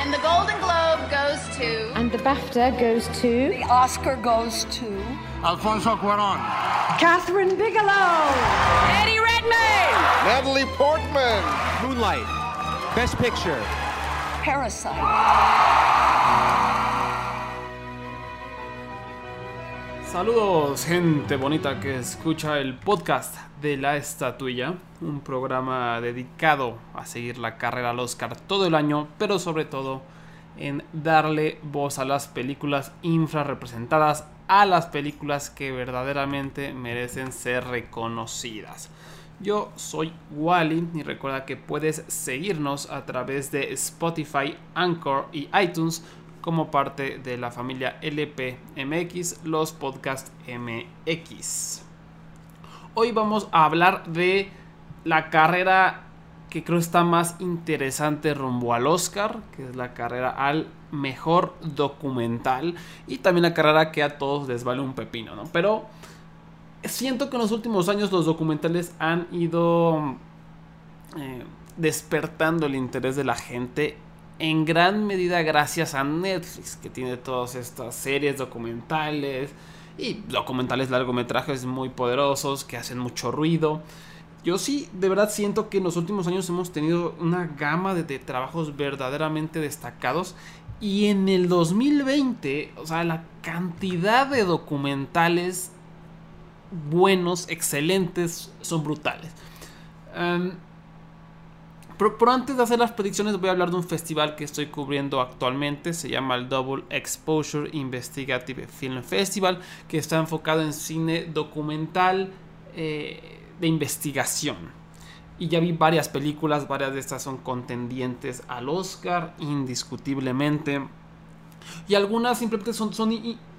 And the Golden Globe goes to. And the BAFTA goes to. The Oscar goes to. Alfonso Cuaron. Catherine Bigelow. Eddie Redmayne. Natalie Portman. Moonlight. Best Picture. Parasite. Saludos, gente bonita que escucha el podcast de la estatuilla, un programa dedicado a seguir la carrera al Oscar todo el año, pero sobre todo en darle voz a las películas infrarrepresentadas, a las películas que verdaderamente merecen ser reconocidas. Yo soy Wally y recuerda que puedes seguirnos a través de Spotify, Anchor y iTunes como parte de la familia LPMX, los Podcast MX. Hoy vamos a hablar de la carrera que creo está más interesante rumbo al Oscar, que es la carrera al mejor documental y también la carrera que a todos les vale un pepino, ¿no? Pero siento que en los últimos años los documentales han ido eh, despertando el interés de la gente en gran medida gracias a Netflix, que tiene todas estas series documentales y documentales largometrajes muy poderosos que hacen mucho ruido. Yo sí, de verdad siento que en los últimos años hemos tenido una gama de, trabajos verdaderamente destacados. Y en el 2020, o sea, la cantidad de documentales buenos, excelentes, son brutales. Um, pero, antes de hacer las predicciones voy a hablar de un festival que estoy cubriendo actualmente. Se llama el Double Exposure Investigative Film Festival, que está enfocado en cine documental eh, de investigación. Y ya vi varias películas, varias de estas son contendientes al Oscar, indiscutiblemente. Y algunas simplemente son, son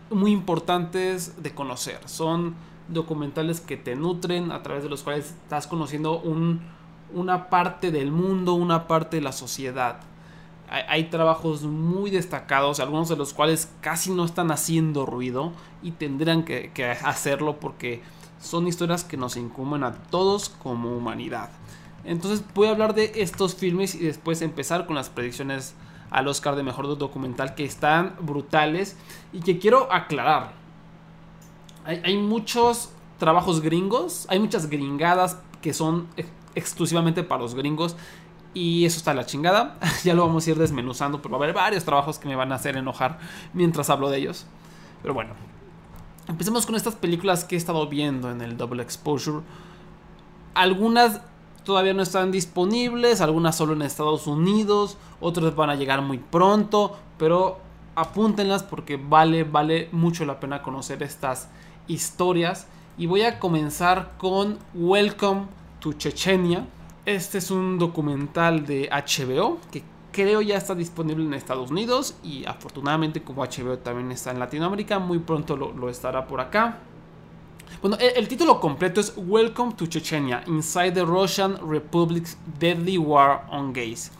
muy importantes de conocer. Son documentales que te nutren, a través de los cuales estás conociendo un una parte del mundo, una parte de la sociedad. Hay, trabajos muy destacados, algunos de los cuales casi no están haciendo ruido y tendrán que, hacerlo porque son historias que nos incumben a todos como humanidad. Entonces voy a hablar de estos filmes y después empezar con las predicciones al Oscar de Mejor Documental que están brutales y que quiero aclarar. Hay, hay muchos trabajos gringos, hay muchas gringadas que son exclusivamente para los gringos. Y eso está la chingada. ya lo vamos a ir desmenuzando, pero va a haber varios trabajos que me van a hacer enojar mientras hablo de ellos. Pero bueno, empecemos con estas películas que he estado viendo en el Double Exposure. Algunas todavía no están disponibles, algunas solo en Estados Unidos, otras van a llegar muy pronto, pero apúntenlas porque vale, vale mucho la pena conocer estas historias. Y voy a comenzar con Welcome to Chechenia. Este es un documental de HBO que creo ya está disponible en Estados Unidos y afortunadamente como HBO también está en Latinoamérica, muy pronto lo, estará por acá. Bueno, el, el, título completo es Welcome to Chechenia, Inside the Russian Republic's Deadly War on Gays.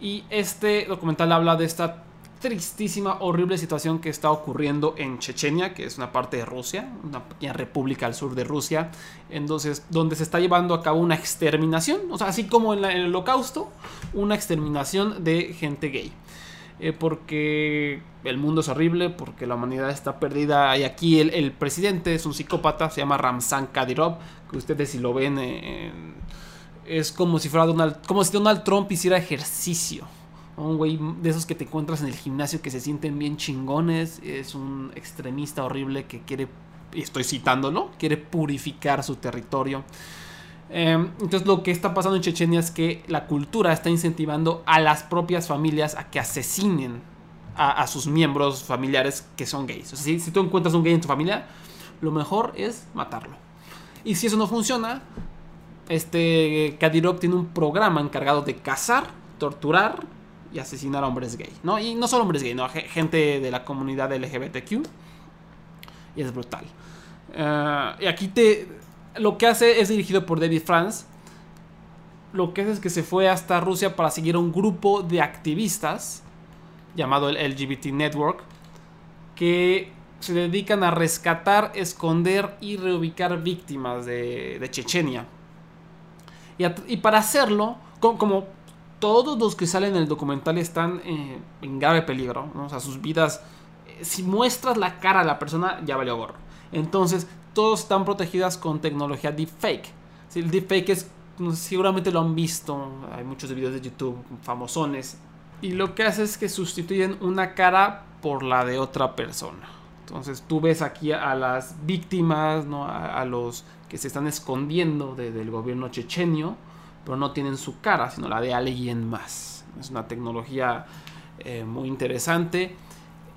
Y este documental habla de esta tristísima, horrible situación que está ocurriendo en Chechenia, que es una parte de Rusia, una república al sur de Rusia, entonces donde se está llevando a cabo una exterminación, o sea, así como en, el holocausto, una exterminación de gente gay. Eh, porque el mundo es horrible, porque la humanidad está perdida. Y aquí el, presidente es un psicópata, se llama Ramzan Kadyrov, que ustedes si lo ven, eh, es como si fuera Donald, como si Donald Trump hiciera ejercicio un güey de esos que te encuentras en el gimnasio que se sienten bien chingones. Es un extremista horrible que quiere, estoy citándolo, quiere purificar su territorio. Em, entonces lo que está pasando en Chechenia es que la cultura está incentivando a las propias familias a que asesinen a, sus miembros familiares que son gays. O sea, si, tú encuentras un gay en tu familia, lo mejor es matarlo. Y si eso no funciona, este Kadyrov tiene un programa encargado de cazar, torturar y asesinar a hombres gay, ¿no? Y no solo hombres gay, ¿no? Gente de la comunidad LGBTQ. Y es brutal. Eh, y aquí te... Lo que hace es dirigido por David France. Lo que hace es que se fue hasta Rusia para seguir a un grupo de activistas llamado el LGBT Network que se dedican a rescatar, esconder y reubicar víctimas de, Chechenia. Y, para hacerlo, como todos los que salen en el documental están eh, en grave peligro, ¿no? o sea, sus vidas, eh, si muestras la cara a la persona, ya valió gorro. Entonces, todos están protegidas con tecnología deepfake. Sí, el deepfake es, seguramente lo han visto, hay muchos videos de YouTube famosones, y lo que hace es que sustituyen una cara por la de otra persona. Entonces tú ves aquí a las víctimas, ¿no? a, a los que se están escondiendo de- del gobierno chechenio, pero no tienen su cara, sino la de alguien más. Es una tecnología eh, muy interesante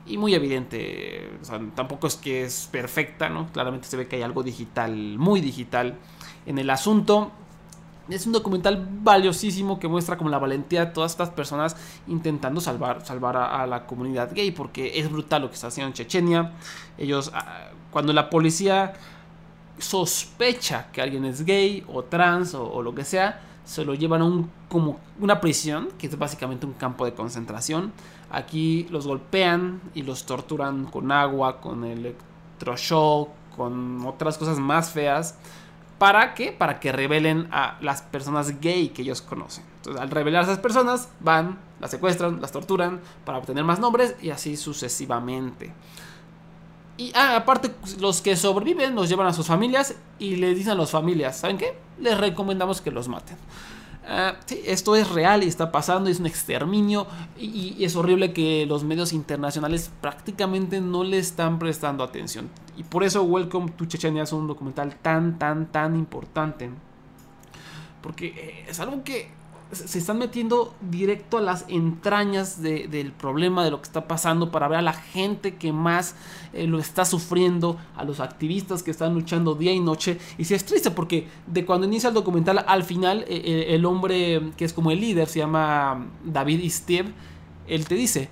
y muy evidente. Tampoco es que es perfecta, ¿no? Claramente se ve que hay algo digital, muy digital en el asunto. Es un documental valiosísimo que muestra como la valentía de todas estas personas intentando salvar, salvar a, la comunidad gay, porque es brutal lo que está haciendo en Chechenia. Ellos, ah, cuando la policía sospecha que alguien es gay o trans o lo que sea, se lo llevan a un, como una prisión, que es básicamente un campo de concentración. Aquí los golpean y los torturan con agua, con electroshock, con otras cosas más feas. ¿Para qué? Para que revelen a las personas gay que ellos conocen. Entonces, al revelar a esas personas, van, las secuestran, las torturan para obtener más nombres y así sucesivamente. Y ah, aparte, los que sobreviven los llevan a sus familias y les dicen a las familias, ¿saben qué? Les recomendamos que los maten. Ah, sí, esto es real y está pasando, es un exterminio y, y es horrible que los medios internacionales prácticamente no le están prestando atención. Y por eso Welcome to Chechenia es un documental tan, tan, tan importante. Porque eh, es algo que se están metiendo directo a las entrañas de- del problema, de lo que está pasando, para ver a la gente que más eh, lo está sufriendo, a los activistas que están luchando día y noche. Y si es triste porque de cuando inicia el documental al final, eh, eh, el hombre que es como el líder, se llama David Steve, él te dice,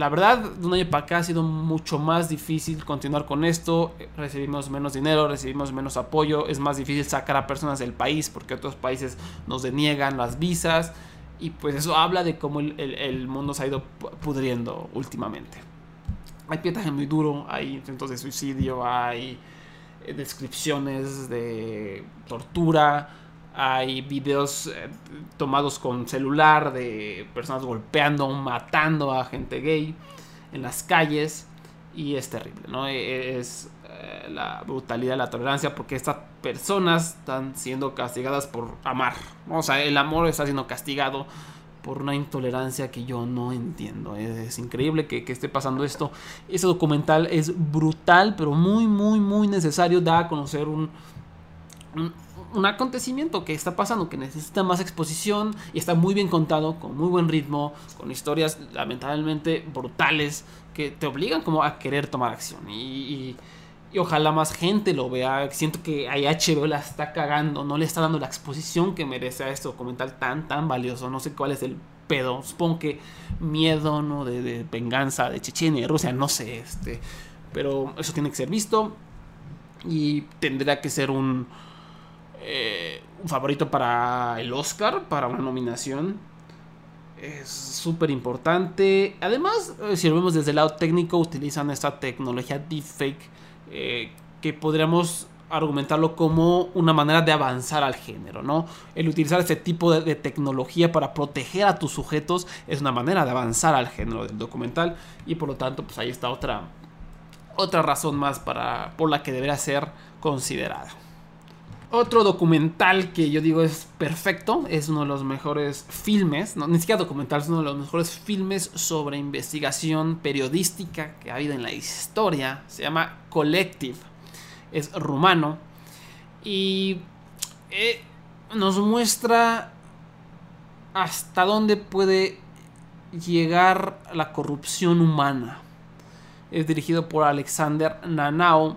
la verdad, de un año para acá ha sido mucho más difícil continuar con esto. Recibimos menos dinero, recibimos menos apoyo. Es más difícil sacar a personas del país porque otros países nos deniegan las visas. Y pues eso habla de cómo el, el- el mundo se ha ido pu- pudriendo últimamente. Hay pietaje muy duro, hay intentos de suicidio, hay eh, descripciones de tortura, hay videos eh, tomados con celular de personas golpeando, matando a gente gay en las calles y es terrible, ¿no? E- Es eh, la brutalidad, la tolerancia porque estas personas están siendo castigadas por amar. O sea, el amor está siendo castigado por una intolerancia que yo no entiendo. Es, increíble que, que esté pasando esto. Ese documental es brutal, pero muy, muy, muy necesario. Da a conocer un, un acontecimiento que está pasando, que necesita más exposición y está muy bien contado, con muy buen ritmo, con historias lamentablemente brutales que te obligan como a querer tomar acción. Y, y- y ojalá más gente lo vea. Siento que ahí HBO la está cagando, no le está dando la exposición que merece a este documental tan, tan valioso. No sé cuál es el pedo. Supongo que miedo, ¿no? De, de venganza de Chechenia y Rusia, no sé, este. Pero eso tiene que ser visto. Y tendría que ser un, eh, un favorito para el Oscar, para una nominación. Es súper importante. Además, eh, si lo vemos desde el lado técnico, utilizan esta tecnología deepfake eh, que podríamos argumentarlo como una manera de avanzar al género, ¿no? El utilizar este tipo de, tecnología para proteger a tus sujetos es una manera de avanzar al género del documental y por lo tanto, pues ahí está otra otra razón más para por la que debería ser considerada. Otro documental que yo digo es perfecto, es uno de los mejores filmes, no, ni siquiera documental, es uno de los mejores filmes sobre investigación periodística que ha habido en la historia. Se llama Collective, es rumano y eh, nos muestra hasta dónde puede llegar la corrupción humana. Es dirigido por Alexander Nanao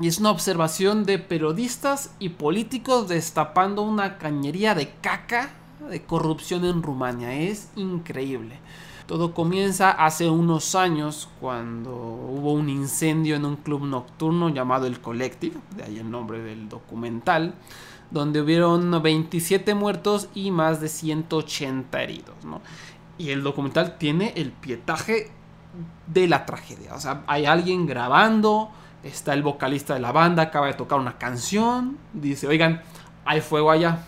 y es una observación de periodistas y políticos destapando una cañería de caca de corrupción en Rumania. Es increíble. Todo comienza hace unos años cuando hubo un incendio en un club nocturno llamado El Collective, de ahí el nombre del documental, donde hubieron 27 muertos y más de 180 heridos. ¿no? Y el documental tiene el pietaje de la tragedia. O sea, hay alguien grabando, está el vocalista de la banda, acaba de tocar una canción, dice, oigan, hay fuego allá.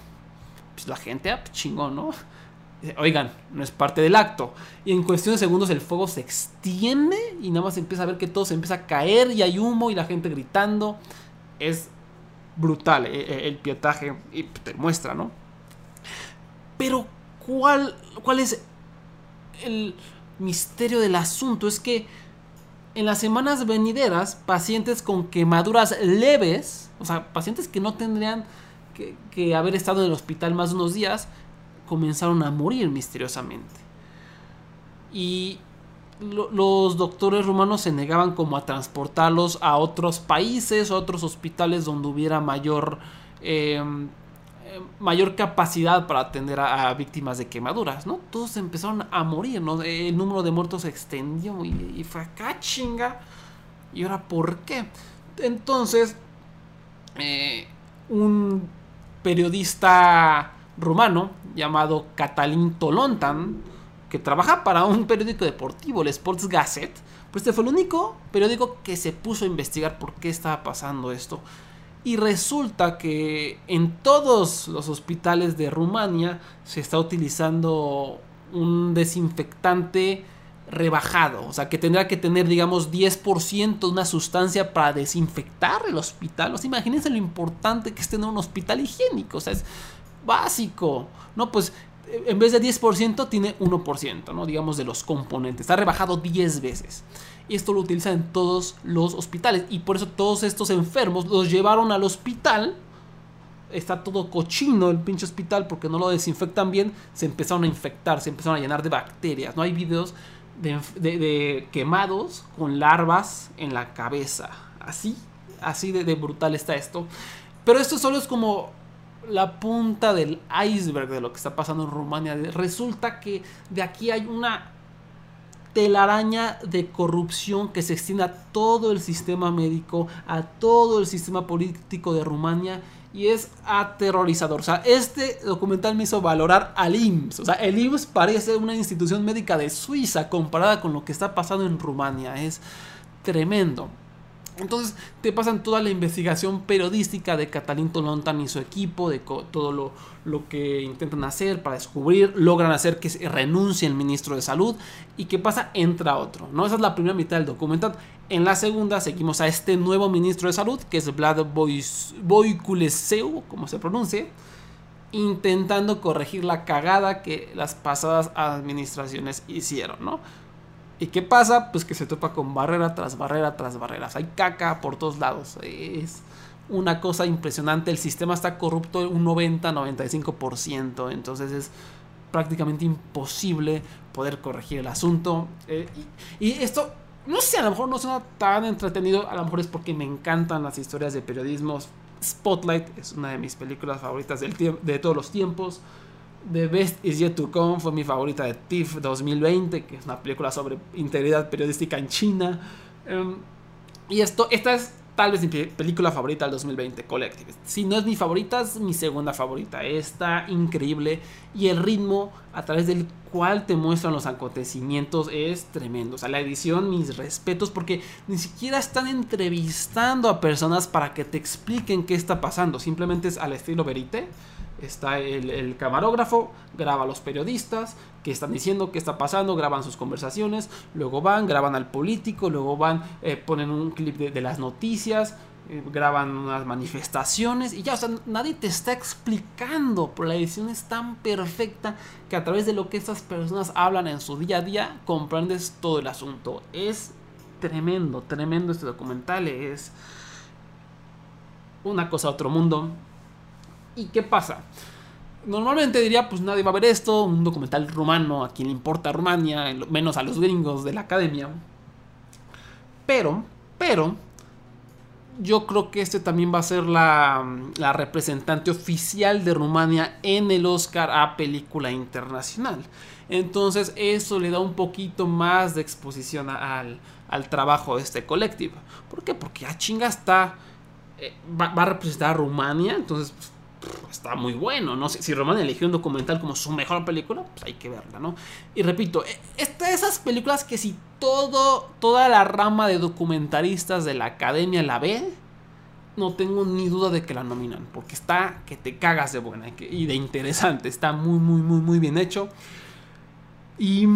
Pues la gente, ah, pues chingón, ¿no? Oigan, no es parte del acto. Y en cuestión de segundos el fuego se extiende y nada más empieza a ver que todo se empieza a caer y hay humo y la gente gritando. Es brutal eh, eh, el pietaje y te muestra, ¿no? Pero ¿cuál, cuál es el misterio del asunto? Es que en las semanas venideras, pacientes con quemaduras leves, o sea, pacientes que no tendrían que, haber estado en el hospital más de unos días, comenzaron a morir misteriosamente. Y los doctores rumanos se negaban como a transportarlos a otros países a otros hospitales donde hubiera mayor em, mayor capacidad para atender a, víctimas de quemaduras, ¿no? Todos empezaron a morir, ¿no? El número de muertos se extendió y, fue acá chinga. ¿Y ahora por qué? Entonces, eh, un periodista rumano llamado Catalin Tolontan, que trabaja para un periódico deportivo, el Sports Gazette, pues este fue el único periódico que se puso a investigar por qué estaba pasando esto. Y resulta que en todos los hospitales de Rumania se está utilizando un desinfectante rebajado, o sea, que tendrá que tener, digamos, 10% de una sustancia para desinfectar el hospital. O sea, imagínense lo importante que es tener un hospital higiénico, o sea, es básico, ¿no? Pues en vez de 10% tiene 1%, ¿no? Digamos, de los componentes. Está rebajado 10 veces. Y esto lo utilizan en todos los hospitales. Y por eso todos estos enfermos los llevaron al hospital. Está todo cochino el pinche hospital porque no lo desinfectan bien. Se empezaron a infectar, se empezaron a llenar de bacterias. No hay videos de, quemados con larvas en la cabeza. Así, así de, brutal está esto. Pero esto solo es como la punta del iceberg de lo que está pasando en Rumania. Resulta que de aquí hay una telaraña de corrupción que se extiende a todo el sistema médico, a todo el sistema político de Rumania y es aterrorizador. O sea, este documental me hizo valorar al IMSS. O sea, el IMSS parece una institución médica de Suiza comparada con lo que está pasando en Rumania. Es tremendo. Entonces te pasan toda la investigación periodística de Catalín Tolontan y su equipo, de todo lo, lo, que intentan hacer para descubrir, logran hacer que renuncie el ministro de salud y qué pasa, entra otro. ¿no? Esa es la primera mitad del documental. En la segunda seguimos a este nuevo ministro de salud, que es Vlad Boykuleseu, como se pronuncie, intentando corregir la cagada que las pasadas administraciones hicieron, ¿no? ¿Y qué pasa? Pues que se topa con barrera tras barrera tras barreras. Hay caca por todos lados. Es una cosa impresionante. El sistema está corrupto un 90-95%. Entonces es prácticamente imposible poder corregir el asunto. Eh, y, esto, no sé, a lo mejor no suena tan entretenido. A lo mejor es porque me encantan las historias de periodismo. Spotlight es una de mis películas favoritas del de todos los tiempos. The Best Is Yet to Come fue mi favorita de TIFF 2020, que es una película sobre integridad periodística en China. Em, y esto, esta es tal vez mi película favorita del 2020, Collective. Si no es mi favorita, es mi segunda favorita. Está increíble y el ritmo a través del cual te muestran los acontecimientos es tremendo. O sea, la edición, mis respetos, porque ni siquiera están entrevistando a personas para que te expliquen qué está pasando. Simplemente es al estilo Verite está el, camarógrafo, graba a los periodistas que están diciendo qué está pasando, graban sus conversaciones, luego van, graban al político, luego van, eh, ponen un clip de, las noticias, eh, graban unas manifestaciones y ya, o sea, nadie te está explicando, pero la edición es tan perfecta que a través de lo que estas personas hablan en su día a día, comprendes todo el asunto. Es tremendo, tremendo este documental, es una cosa a otro mundo. ¿Y qué pasa? Normalmente diría, pues nadie va a ver esto, un documental rumano, a quien le importa Rumania, menos a los gringos de la academia. Pero, pero, yo creo que este también va a ser la, la, representante oficial de Rumania en el Oscar a película internacional. Entonces eso le da un poquito más de exposición al, al trabajo de este colectivo. ¿Por qué? Porque a ah, chinga está... Eh, va, va, a representar a Rumania, entonces pues, está muy bueno, ¿no? Si, si Román eligió un documental como su mejor película, pues hay que verla, ¿no? Y repito, e, esta esas películas que si todo, toda la rama de documentaristas de la academia la ve, no tengo ni duda de que la nominan, porque está que te cagas de buena y de interesante, está muy, muy, muy, muy bien hecho. Y,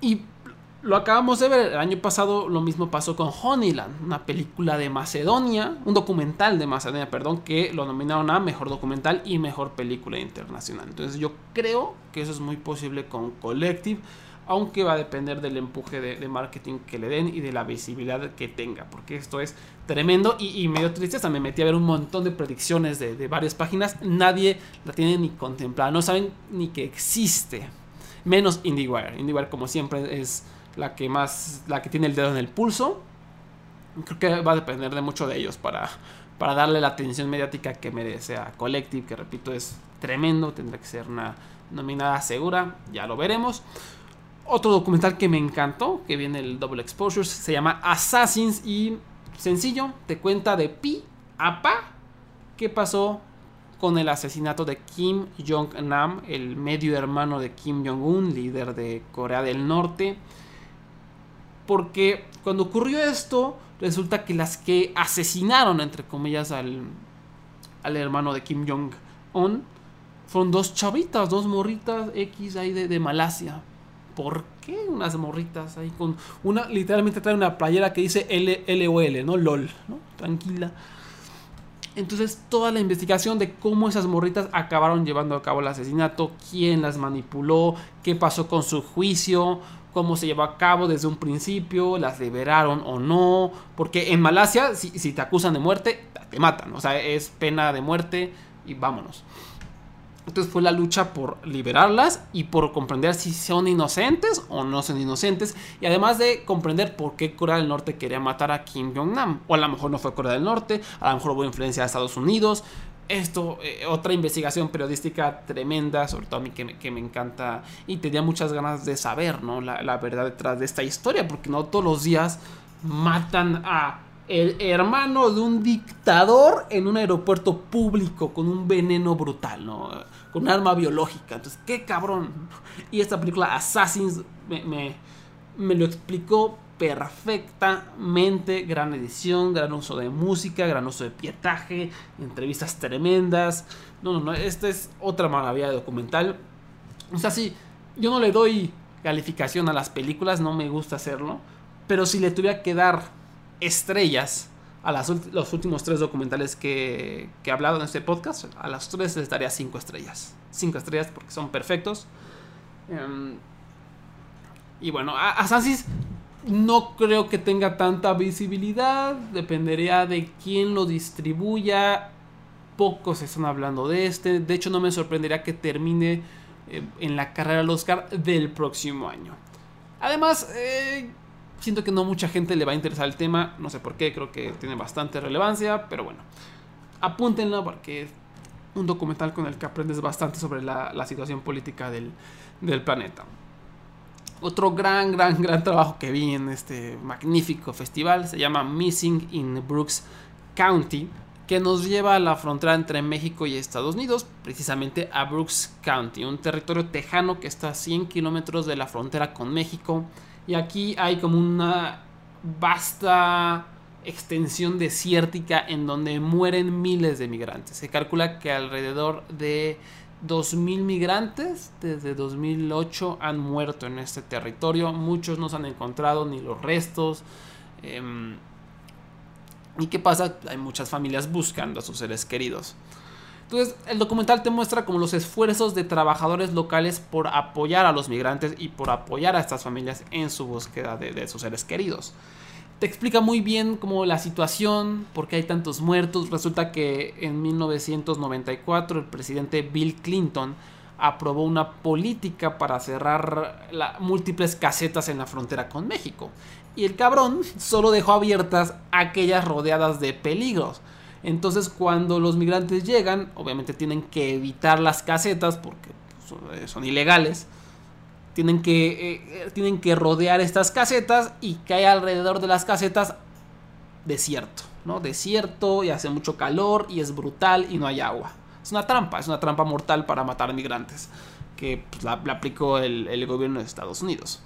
y lo acabamos de ver, el año pasado lo mismo pasó con Honeyland, una película de Macedonia, un documental de Macedonia, perdón, que lo nominaron a Mejor Documental y Mejor Película Internacional. Entonces yo creo que eso es muy posible con Collective aunque va a depender del empuje de, marketing que le den y de la visibilidad que tenga, porque esto es tremendo y, medio tristeza. Me metí a ver un montón de predicciones de, varias páginas, nadie la tiene ni contemplada, no saben ni que existe, menos IndieWire. IndieWire, como siempre, es la que más, la que tiene el dedo en el pulso. Creo que va a depender de mucho de ellos para, para darle la atención mediática que merece a Collective, que repito es tremendo, tendrá que ser una nominada segura, ya lo veremos. Otro documental que me encantó, que viene el Double Exposure, se llama Assassins y sencillo, te cuenta de pi a pa qué pasó con el asesinato de Kim Jong-nam, el medio hermano de Kim Jong-un, líder de Corea del Norte. Porque cuando ocurrió esto, resulta que las que asesinaron, entre comillas, al, al hermano de Kim Jong-un, fueron dos chavitas, dos morritas X ahí de, Malasia. ¿por qué unas morritas ahí con una, literalmente trae una playera que dice LOL, ¿no? LOL, ¿no? Tranquila. Entonces toda la investigación de cómo esas morritas acabaron llevando a cabo el asesinato, quién las manipuló, qué pasó con su juicio, cómo se llevó a cabo desde un principio, las liberaron o no, porque en Malasia si, si te acusan de muerte, te matan, o sea, es pena de muerte y vámonos. Entonces fue la lucha por liberarlas y por comprender si son inocentes o no son inocentes. Y además de comprender por qué Corea del Norte quería matar a Kim Jong-nam. O a lo mejor no fue Corea del Norte, a lo mejor hubo influencia de Estados Unidos. Esto, eh, otra investigación periodística tremenda, sobre todo a mí que me, que me encanta y tenía muchas ganas de saber ¿no? la, la verdad detrás de esta historia, porque no todos los días matan a el hermano de un dictador en un aeropuerto público con un veneno brutal, ¿no? Con un arma biológica. Entonces, qué cabrón. Y esta película Assassins me, lo explicó perfectamente. Gran edición, gran uso de música, gran uso de pietaje, entrevistas tremendas. No, no, no. Esta es otra maravilla de documental. O sea, sí, yo no le doy calificación a las películas, no me gusta hacerlo. Pero si le tuviera que dar estrellas a las, los últimos tres documentales que, que, he hablado en este podcast. A las tres les daría cinco estrellas. Cinco estrellas porque son perfectos. Em, y bueno, Assassin's no creo que tenga tanta visibilidad. Dependería de quién lo distribuya. Pocos están hablando de este. De hecho, no me sorprendería que termine eh, en la carrera al Oscar del próximo año. Además, eh, Siento que no mucha gente le va a interesar el tema, no sé por qué, creo que tiene bastante relevancia, pero bueno, apúntenlo porque es un documental con el que aprendes bastante sobre la, situación política del, del planeta. Otro gran, gran, gran trabajo que vi en este magnífico festival se llama Missing in Brooks County, que nos lleva a la frontera entre México y Estados Unidos, precisamente a Brooks County, un territorio tejano que está a 100 kilómetros de la frontera con México y aquí hay como una vasta extensión desértica en donde mueren miles de migrantes. Se calcula que alrededor de 2.000 migrantes desde 2008 han muerto en este territorio. Muchos no se han encontrado ni los restos. Em, ¿Y qué pasa? Hay muchas familias buscando a sus seres queridos. Entonces, el documental te muestra como los esfuerzos de trabajadores locales por apoyar a los migrantes y por apoyar a estas familias en su búsqueda de, sus seres queridos. Te explica muy bien cómo la situación, por qué hay tantos muertos. Resulta que en 1994 el presidente Bill Clinton aprobó una política para cerrar múltiples casetas en la frontera con México. Y el cabrón solo dejó abiertas aquellas rodeadas de peligros entonces cuando los migrantes llegan, obviamente tienen que evitar las casetas porque pues, son ilegales. Tienen que, eh, tienen que rodear estas casetas y que hay alrededor de las casetas desierto, ¿no? Desierto y hace mucho calor y es brutal y no hay agua. Es una trampa, es una trampa mortal para matar migrantes que pues, la, aplicó el, gobierno de Estados Unidos.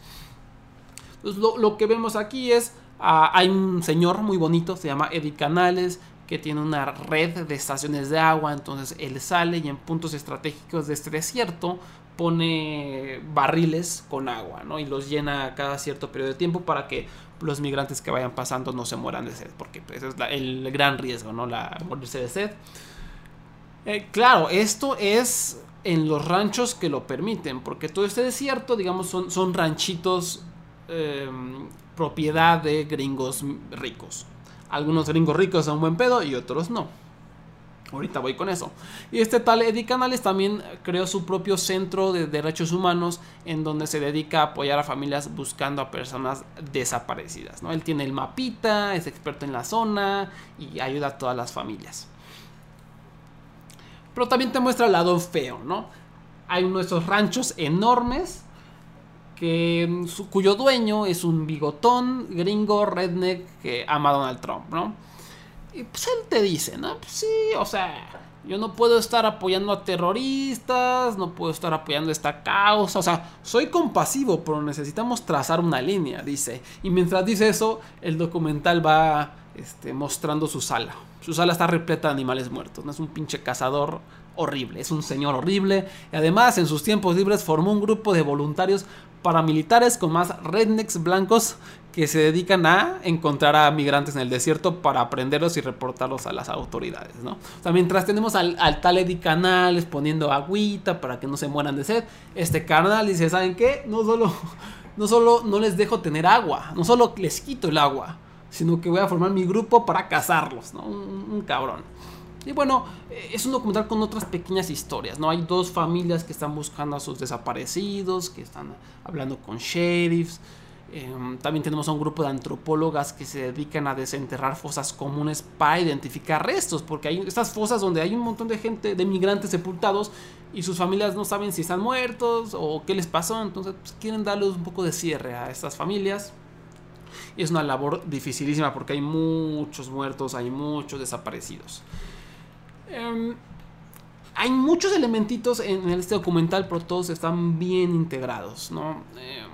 Entonces lo, lo que vemos aquí es, ah, hay un señor muy bonito, se llama Eddie Canales, que tiene una red de estaciones de agua, entonces él sale y en puntos estratégicos de este desierto pone barriles con agua, ¿no? Y los llena cada cierto periodo de tiempo para que los migrantes que vayan pasando no se mueran de sed, porque pues, ese es la- el gran riesgo, ¿no? La morirse de sed. Eh, claro, esto es en los ranchos que lo permiten, porque todo este desierto, digamos, son, son ranchitos eh, propiedad de gringos ricos. Algunos gringos ricos son buen pedo y otros no. Ahorita voy con eso. Y este tal Eddie Canales también creó su propio centro de derechos humanos en donde se dedica a apoyar a familias buscando a personas desaparecidas. ¿no? Él tiene el mapita, es experto en la zona y ayuda a todas las familias. Pero también te muestra el lado feo, ¿no? Hay esos ranchos enormes que, mm, cuyo dueño es un bigotón gringo redneck que ama a Donald Trump, ¿no? Y pues él te dice, ¿no? Pues sí, o sea, yo no puedo estar apoyando a terroristas, no puedo estar apoyando esta causa, o sea, soy compasivo, pero necesitamos trazar una línea, dice. Y mientras dice eso, el documental va este, mostrando su sala. Su sala está repleta de animales muertos, no es un pinche cazador horrible, es un señor horrible. Además, en sus tiempos libres formó un grupo de voluntarios paramilitares con más rednecks blancos que se dedican a encontrar a migrantes en el desierto para aprenderlos y reportarlos a las autoridades, mientras tenemos al, al tal Eddie Canales poniendo agüita para que no se mueran de sed, este carnal dice, ¿saben qué? No solo, no solo no les dejo tener agua, no solo les quito el agua, sino que voy a formar mi grupo para cazarlos, un cabrón. Y bueno, eh, es un documental con otras pequeñas historias, ¿no? Hay dos familias que están buscando a sus desaparecidos, que están hablando con sheriffs. Eh, también tenemos a un grupo de antropólogas que se dedican a desenterrar fosas comunes para identificar restos, porque hay estas fosas donde hay un montón de gente, de migrantes sepultados, y sus familias no saben si están muertos o qué les pasó, entonces pues, quieren darles un poco de cierre a estas familias. Y es una labor dificilísima porque hay muchos muertos, hay muchos desaparecidos. Em, hay muchos elementitos en este documental, pero todos están bien integrados, ¿no? Eh,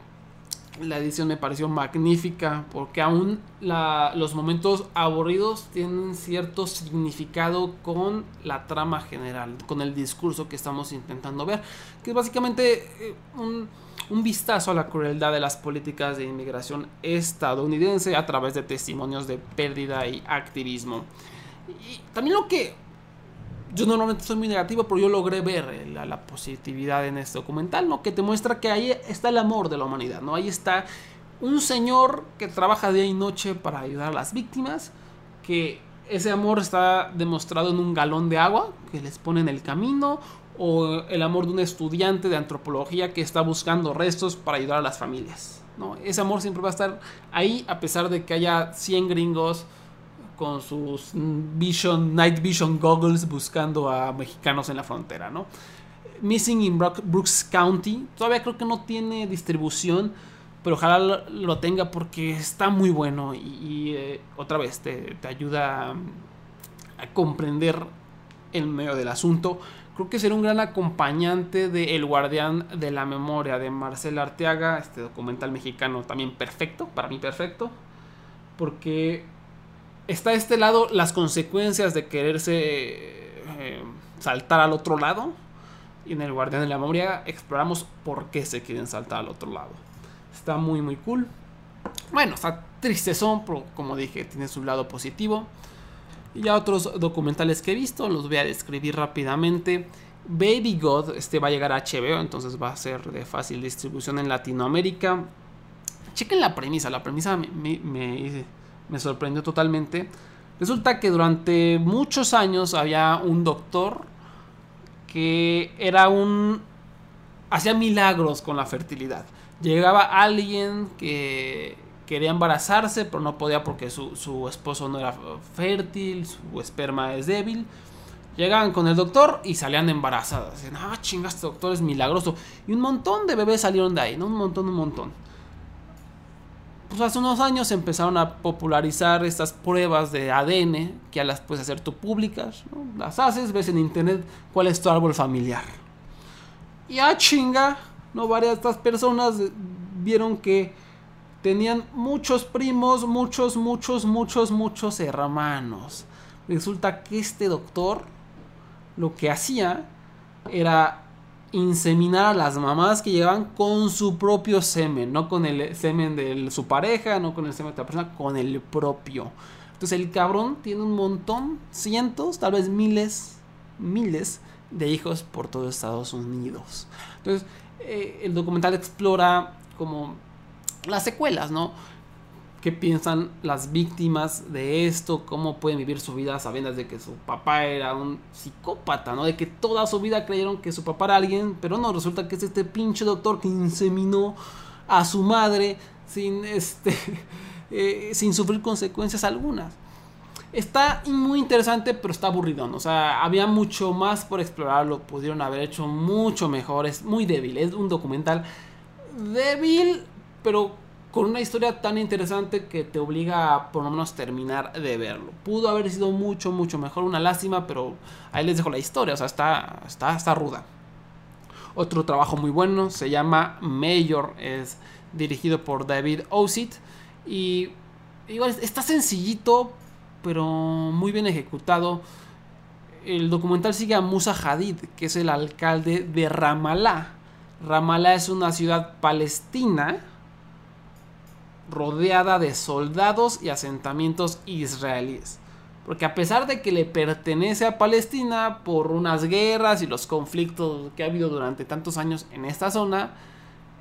la edición me pareció magnífica porque aún la- los momentos aburridos tienen cierto significado con la trama general, con el discurso que estamos intentando ver, que es básicamente eh, un vistazo a la crueldad de las políticas de inmigración estadounidense a través de testimonios de pérdida y activismo. Y también lo que yo normalmente soy muy negativo, pero yo logré ver eh, la, positividad en este documental, ¿no? Que te muestra que ahí está el amor de la humanidad, ¿no? Ahí está un señor que trabaja día y noche para ayudar a las víctimas, que ese amor está demostrado en un galón de agua que les pone en el camino, o el amor de un estudiante de antropología que está buscando restos para ayudar a las familias, ¿no? Ese amor siempre va a estar ahí a pesar de que haya 100 gringos con sus vision, night vision goggles buscando a mexicanos en la frontera, ¿no? Missing in Brook- Brooks County, todavía creo que no tiene distribución, pero ojalá lo, tenga porque está muy bueno y, y, eh, otra vez te, te ayuda a, a comprender el medio del asunto. Creo que será un gran acompañante de El Guardián de la Memoria de Marcel Arteaga, este documental mexicano también perfecto, para mí perfecto, porque está este lado las consecuencias de quererse eh, saltar al otro lado. Y en el Guardián de la Memoria exploramos por qué se quieren saltar al otro lado. Está muy, muy cool. Bueno, está tristezón, pero como dije, tiene su lado positivo. Y ya otros documentales que he visto, los voy a describir rápidamente. Baby God, este va a llegar a HBO, entonces va a ser de fácil distribución en Latinoamérica. Chequen la premisa, la premisa me, me- me- me sorprendió totalmente. Resulta que durante muchos años había un doctor que era un... hacía milagros con la fertilidad. Llegaba alguien que quería embarazarse, pero no podía porque su, su esposo no era fértil, su esperma es débil. Llegaban con el doctor y salían embarazadas. Decían, ah, chinga, este doctor es milagroso. Y un montón de bebés salieron de ahí, ¿no? Un montón, un montón. Pues hace unos años empezaron a popularizar estas pruebas de ADN que ya las puedes hacer tú públicas. Las haces, ves en internet cuál es tu árbol familiar. Y ah, chinga, no varias de estas personas vieron que tenían muchos primos, muchos, muchos, muchos, muchos hermanos. Resulta que este doctor lo que hacía era inseminar a las mamás que llevaban con su propio semen, no con el semen de su pareja, no con el semen de otra persona, con el propio. Entonces el cabrón tiene un montón, cientos, tal vez miles, miles de hijos por todo Estados Unidos. Entonces eh, el documental explora como las secuelas, ¿no? Qué piensan las víctimas de esto, cómo pueden vivir su vida sabiendo de que su papá era un psicópata, ¿no? De que toda su vida creyeron que su papá era alguien, pero no, resulta que es este pinche doctor que inseminó a su madre sin, este, eh, sin sufrir consecuencias algunas. Está muy interesante, pero está aburrido. O sea, había mucho más por explorarlo. Pudieron haber hecho mucho mejor. Es muy débil. Es un documental débil, pero con una historia tan interesante que te obliga a por lo menos terminar de verlo. Pudo haber sido mucho, mucho mejor, una lástima, pero ahí les dejo la historia, o sea, está, está, está ruda. Otro trabajo muy bueno se llama Mayor, es dirigido por David Osit y igual está sencillito, pero muy bien ejecutado. El documental sigue a Musa Hadid, que es el alcalde de Ramallah. Ramallah es una ciudad palestina rodeada de soldados y asentamientos israelíes. Porque a pesar de que le pertenece a Palestina por unas guerras y los conflictos que ha habido durante tantos años en esta zona,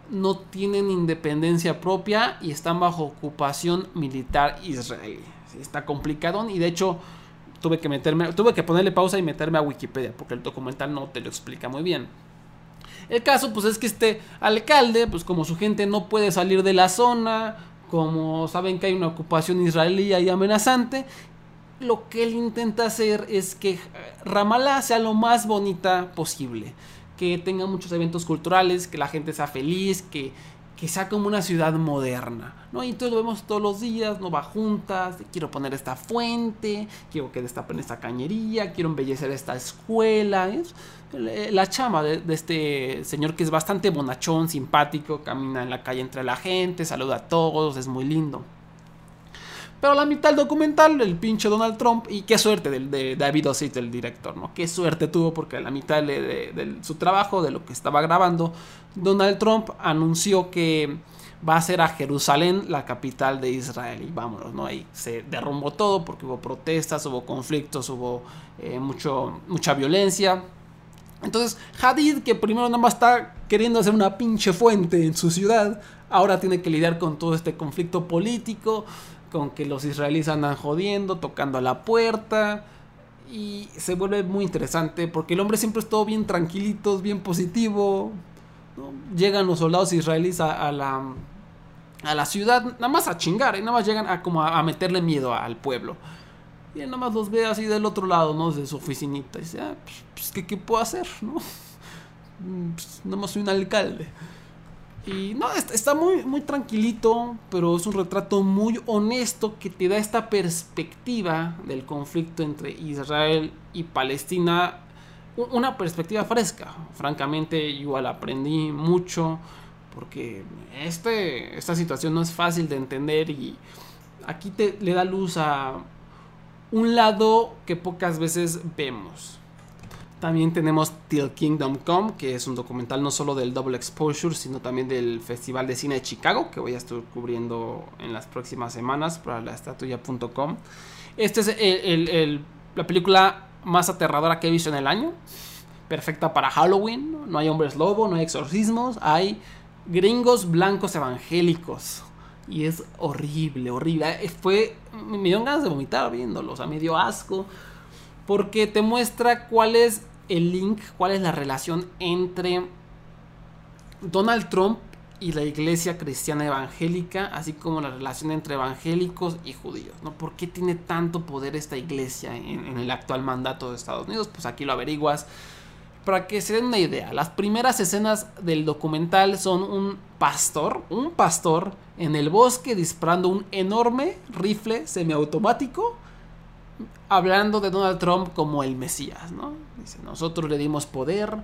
no tienen independencia propia y están bajo ocupación militar israelí. Está complicado y de hecho tuve que meterme, tuve que ponerle pausa y meterme a Wikipedia porque el documental no te lo explica muy bien. El caso pues es que este alcalde, pues como su gente no puede salir de la zona, como saben que hay una ocupación israelí ahí amenazante, lo que él intenta hacer es que Ramallah sea lo más bonita posible, que tenga muchos eventos culturales, que la gente sea feliz, que, que sea como una ciudad moderna, ¿no? Y entonces lo vemos todos los días, no va juntas, quiero poner esta fuente, quiero que destapen esta cañería, quiero embellecer esta escuela, es la chama de, este señor que es bastante bonachón, simpático, camina en la calle entre la gente, saluda a todos, es muy lindo. Pero la mitad del documental, el pinche Donald Trump, y qué suerte de, David Ossit, el director, ¿no? Qué suerte tuvo porque la mitad de, su trabajo, de lo que estaba grabando, Donald Trump anunció que va a ser a Jerusalén la capital de Israel. Y vámonos, ¿no? Ahí se derrumbó todo porque hubo protestas, hubo conflictos, hubo eh, mucho, mucha violencia. Entonces, Hadid, que primero nada más está queriendo hacer una pinche fuente en su ciudad, ahora tiene que lidiar con todo este conflicto político, con que los israelíes andan jodiendo, tocando a la puerta. Y se vuelve muy interesante porque el hombre siempre estuvo bien tranquilito, bien positivo. Llegan los soldados israelíes a, la, a la ciudad, nada más a chingar, y nada más llegan a, como a, meterle miedo al pueblo. Y él nada más los ve así del otro lado, ¿no? De su oficinita. Y dice, ah, pues, pues ¿qué, ¿qué, puedo hacer, no? Pues, nada más soy un alcalde. Y no, está muy, muy tranquilito, pero es un retrato muy honesto que te da esta perspectiva del conflicto entre Israel y Palestina. Una perspectiva fresca. Francamente, igual aprendí mucho porque este, esta situación no es fácil de entender y aquí te, le da luz a un lado que pocas veces vemos. También tenemos Till Kingdom Come, que es un documental no solo del Double Exposure, sino también del Festival de Cine de Chicago, que voy a estar cubriendo en las próximas semanas para la estatuya.com. Esta es la película más aterradora que he visto en el año. Perfecta para Halloween. No hay hombres lobo, no hay exorcismos, hay gringos blancos evangélicos. Y es horrible, horrible. Fue, me dio ganas de vomitar viéndolo, o sea, me dio asco. Porque te muestra cuál es el link, cuál es la relación entre Donald Trump y la iglesia cristiana evangélica, así como la relación entre evangélicos y judíos, ¿no? ¿Por qué tiene tanto poder esta iglesia en, en, el actual mandato de Estados Unidos? Pues aquí lo averiguas. Para que se den una idea, las primeras escenas del documental son un pastor, un pastor en el bosque disparando un enorme rifle semiautomático hablando de Donald Trump como el Mesías, ¿no? Nosotros le dimos poder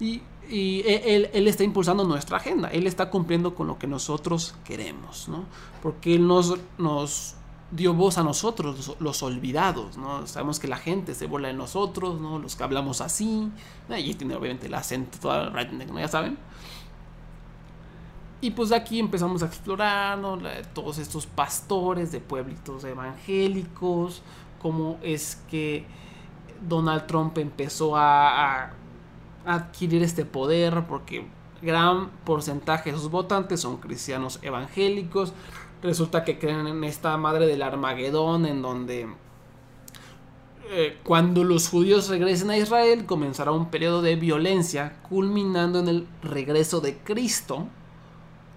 y, e, él, está impulsando nuestra agenda, él está cumpliendo con lo que nosotros queremos, ¿no? Porque él nos, dio voz a nosotros, los, olvidados, ¿no? Sabemos que la gente se burla de nosotros, ¿no? Los que hablamos así, y tiene obviamente el acento, toda ¿no? Ya saben. Y pues de aquí empezamos a explorar todos estos pastores de pueblitos evangélicos, cómo es que Donald Trump empezó a, a adquirir este poder, porque gran porcentaje de sus votantes son cristianos evangélicos. Resulta que creen en esta madre del Armagedón, en donde eh, cuando los judíos regresen a Israel comenzará un periodo de violencia, culminando en el regreso de Cristo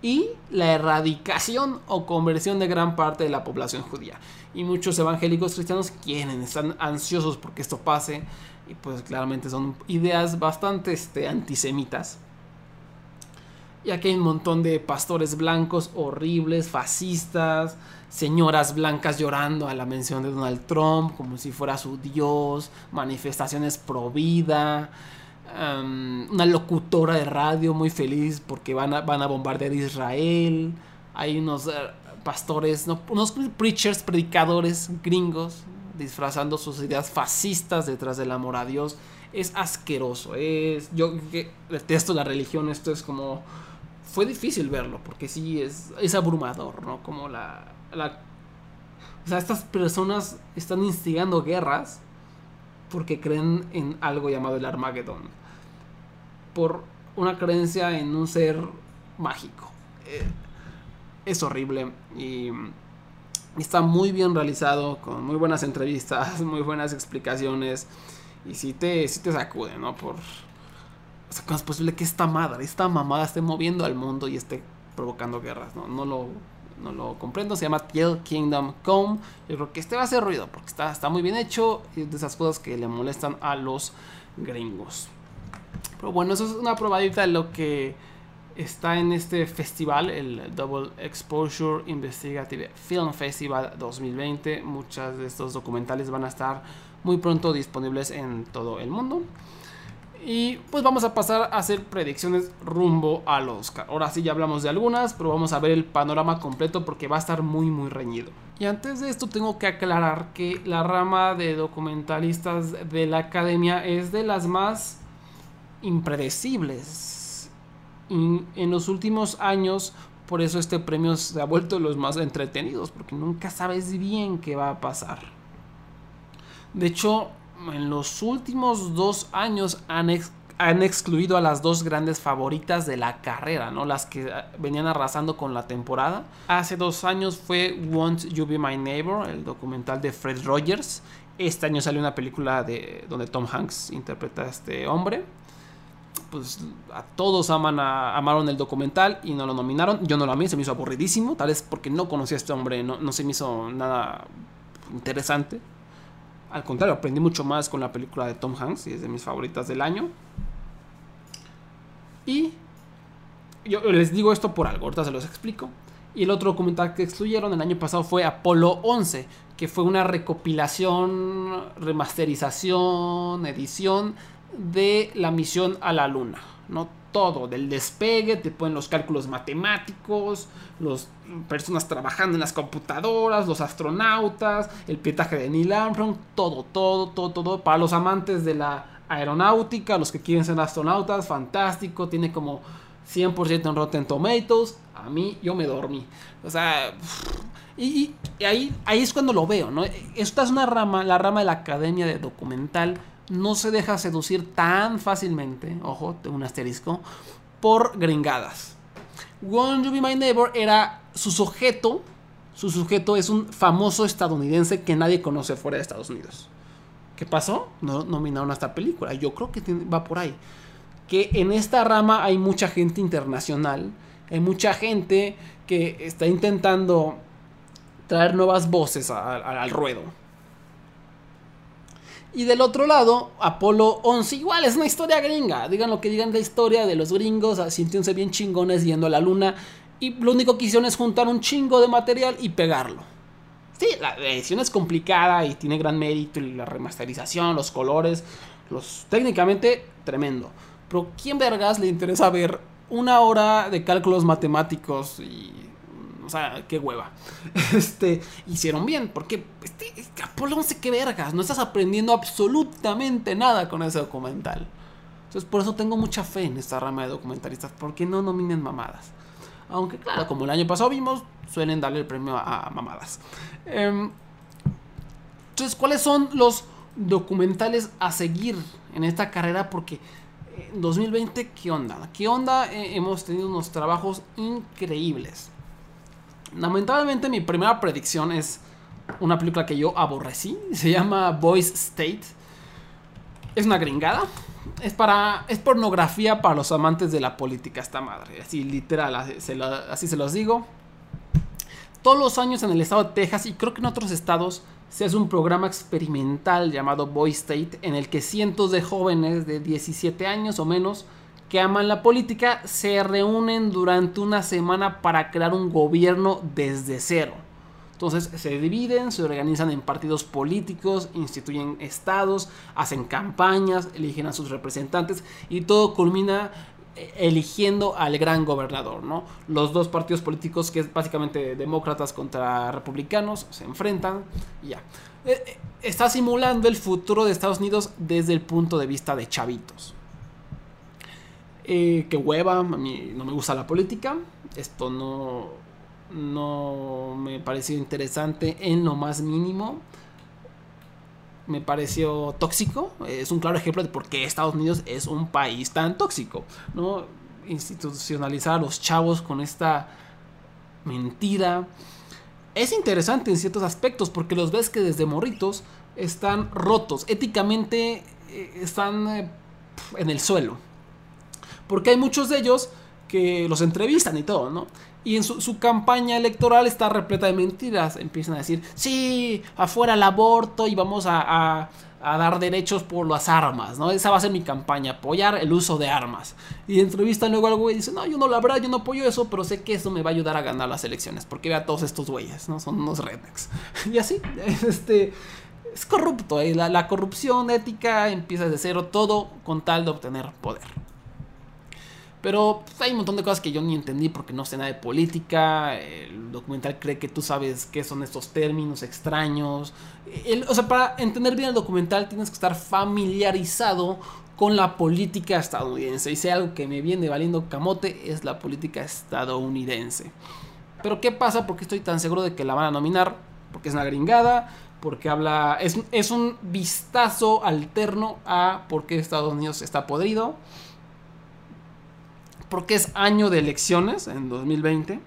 y la erradicación o conversión de gran parte de la población judía. Y muchos evangélicos cristianos quieren, están ansiosos porque esto pase. Y pues claramente son ideas bastante este, antisemitas. Y aquí hay un montón de pastores blancos horribles, fascistas, señoras blancas llorando a la mención de Donald Trump como si fuera su dios, manifestaciones pro vida, una locutora de radio muy feliz porque van a, van a bombardear Israel, hay unos uh, pastores, no, unos preachers, predicadores gringos disfrazando sus ideas fascistas detrás del amor a Dios. Es asqueroso, es yo que detesto la religión, esto es como fue difícil verlo, porque sí es, es abrumador, ¿no? Como la, estas personas están instigando guerras porque creen en algo llamado el Armagedón. Por una creencia en un ser mágico. Eh, es horrible y está muy bien realizado, con muy buenas entrevistas, muy buenas explicaciones. Y sí te, sí te sacude, ¿no? Por, o sea, ¿cómo es posible que esta madre, esta mamada esté moviendo al mundo y esté provocando guerras? No, no, lo, no lo comprendo. Se llama Tiel Kingdom Come. Yo creo que este va a hacer ruido porque está, está muy bien hecho y de esas cosas que le molestan a los gringos. Pero bueno, eso es una probadita de lo que está en este festival, el Double Exposure Investigative Film Festival 2020. Muchos de estos documentales van a estar muy pronto disponibles en todo el mundo. Y pues vamos a pasar a hacer predicciones rumbo al Oscar. Ahora sí ya hablamos de algunas, pero vamos a ver el panorama completo porque va a estar muy muy reñido. Y antes de esto tengo que aclarar que la rama de documentalistas de la academia es de las más impredecibles. Y en los últimos años, por eso este premio se ha vuelto los más entretenidos, porque nunca sabes bien qué va a pasar. De hecho, en los últimos dos años han, han, excluido a las dos grandes favoritas de la carrera, ¿no? Las que venían arrasando con la temporada. Hace dos años fue Won't You Be My Neighbor, el documental de Fred Rogers. Este año salió una película de, donde Tom Hanks interpreta a este hombre. Pues a todos aman amaron el documental y no lo nominaron. Yo no lo amé, se me hizo aburridísimo. Tal vez porque no conocía a este hombre, no, no se me hizo nada interesante. Al contrario, aprendí mucho más con la película de Tom Hanks y es de mis favoritas del año. Y yo les digo esto por algo, ahorita se los explico. Y el otro documental que excluyeron el año pasado fue Apolo 11, que fue una recopilación, remasterización, edición de la misión a la luna. ¿no? Todo, del despegue, te ponen los cálculos matemáticos, las personas trabajando en las computadoras, los astronautas, el pietaje de Neil Armstrong, todo, todo, todo, todo. Para los amantes de la aeronáutica, los que quieren ser astronautas, fantástico, tiene como 100% en Rotten Tomatoes. A mí, yo me dormí. O sea, y, y ahí, ahí es cuando lo veo, ¿no? Esta es una rama, la rama de la academia de documental no se deja seducir tan fácilmente, ojo, un asterisco, por gringadas. Won't You Be My Neighbor era su sujeto, su sujeto es un famoso estadounidense que nadie conoce fuera de Estados Unidos. ¿Qué pasó? No nominaron a esta película. Yo creo que va por ahí. Que en esta rama hay mucha gente internacional, hay mucha gente que está intentando traer nuevas voces al ruedo. Y del otro lado, Apolo 11, igual es una historia gringa. Digan lo que digan de la historia de los gringos, sintiéndose bien chingones yendo a la luna. Y lo único que hicieron es juntar un chingo de material y pegarlo. Sí, la edición es complicada y tiene gran mérito. Y la remasterización, los colores, los técnicamente tremendo. Pero ¿quién vergas le interesa ver una hora de cálculos matemáticos y O sea, qué hueva. Este, hicieron bien, porque este, Apolo 11, qué vergas. No estás aprendiendo absolutamente nada con ese documental. Entonces, por eso tengo mucha fe en esta rama de documentalistas, porque no nominen mamadas. Aunque, claro, como el año pasado vimos, suelen darle el premio a, mamadas. Em, entonces, ¿cuáles son los documentales a seguir en esta carrera? Porque en 2020, ¿qué onda? ¿Qué onda? Eh, hemos tenido unos trabajos increíbles. Lamentablemente, mi primera predicción es una película que yo aborrecí. Se llama Boys State. Es una gringada es para. Es pornografía para los amantes de la política, esta madre. Así literal, así se, los digo. Todos los años en el estado de Texas y creo que en otros estados se hace un programa experimental llamado Boy State en el que cientos de jóvenes de 17 años o menos que aman la política se reúnen durante una semana para crear un gobierno desde cero. Entonces se dividen, se organizan en partidos políticos, instituyen estados, hacen campañas, eligen a sus representantes y todo culmina eh, eligiendo al gran gobernador, ¿no? Los dos partidos políticos, que es básicamente demócratas contra republicanos, se enfrentan y ya. Eh, eh, está simulando el futuro de Estados Unidos desde el punto de vista de chavitos. Eh, que hueva, a mí no me gusta la política. Esto no, no me pareció interesante en lo más mínimo. Me pareció tóxico. Es un claro ejemplo de por qué Estados Unidos es un país tan tóxico. ¿no? Institucionalizar a los chavos con esta mentira. Es interesante en ciertos aspectos porque los ves que desde morritos están rotos. Éticamente eh, están eh, en el suelo. Porque hay muchos de ellos que los entrevistan y todo, ¿no? Y en su, campaña electoral está repleta de mentiras. Empiezan a decir, sí, afuera el aborto y vamos a, dar derechos por las armas, ¿no? Esa va a ser mi campaña, apoyar el uso de armas. Y entrevistan luego al güey y dicen, no, yo no, la verdad, yo no apoyo eso, pero sé que eso me va a ayudar a ganar las elecciones, porque vea a todos estos güeyes, ¿no? Son unos rednecks. y así, este... Es corrupto, ¿eh? la, la corrupción ética empieza desde cero, todo con tal de obtener poder. Pero pues, hay un montón de cosas que yo ni entendí porque no sé nada de política. El documental cree que tú sabes qué son estos términos extraños. o sea, para entender bien el documental tienes que estar familiarizado con la política estadounidense. Y si algo que me viene valiendo camote es la política estadounidense. Pero ¿qué pasa? Porque estoy tan seguro de que la van a nominar. Porque es una gringada. Porque habla. Es, es un vistazo alterno a por qué Estados Unidos está podrido porque es año de elecciones en 2020.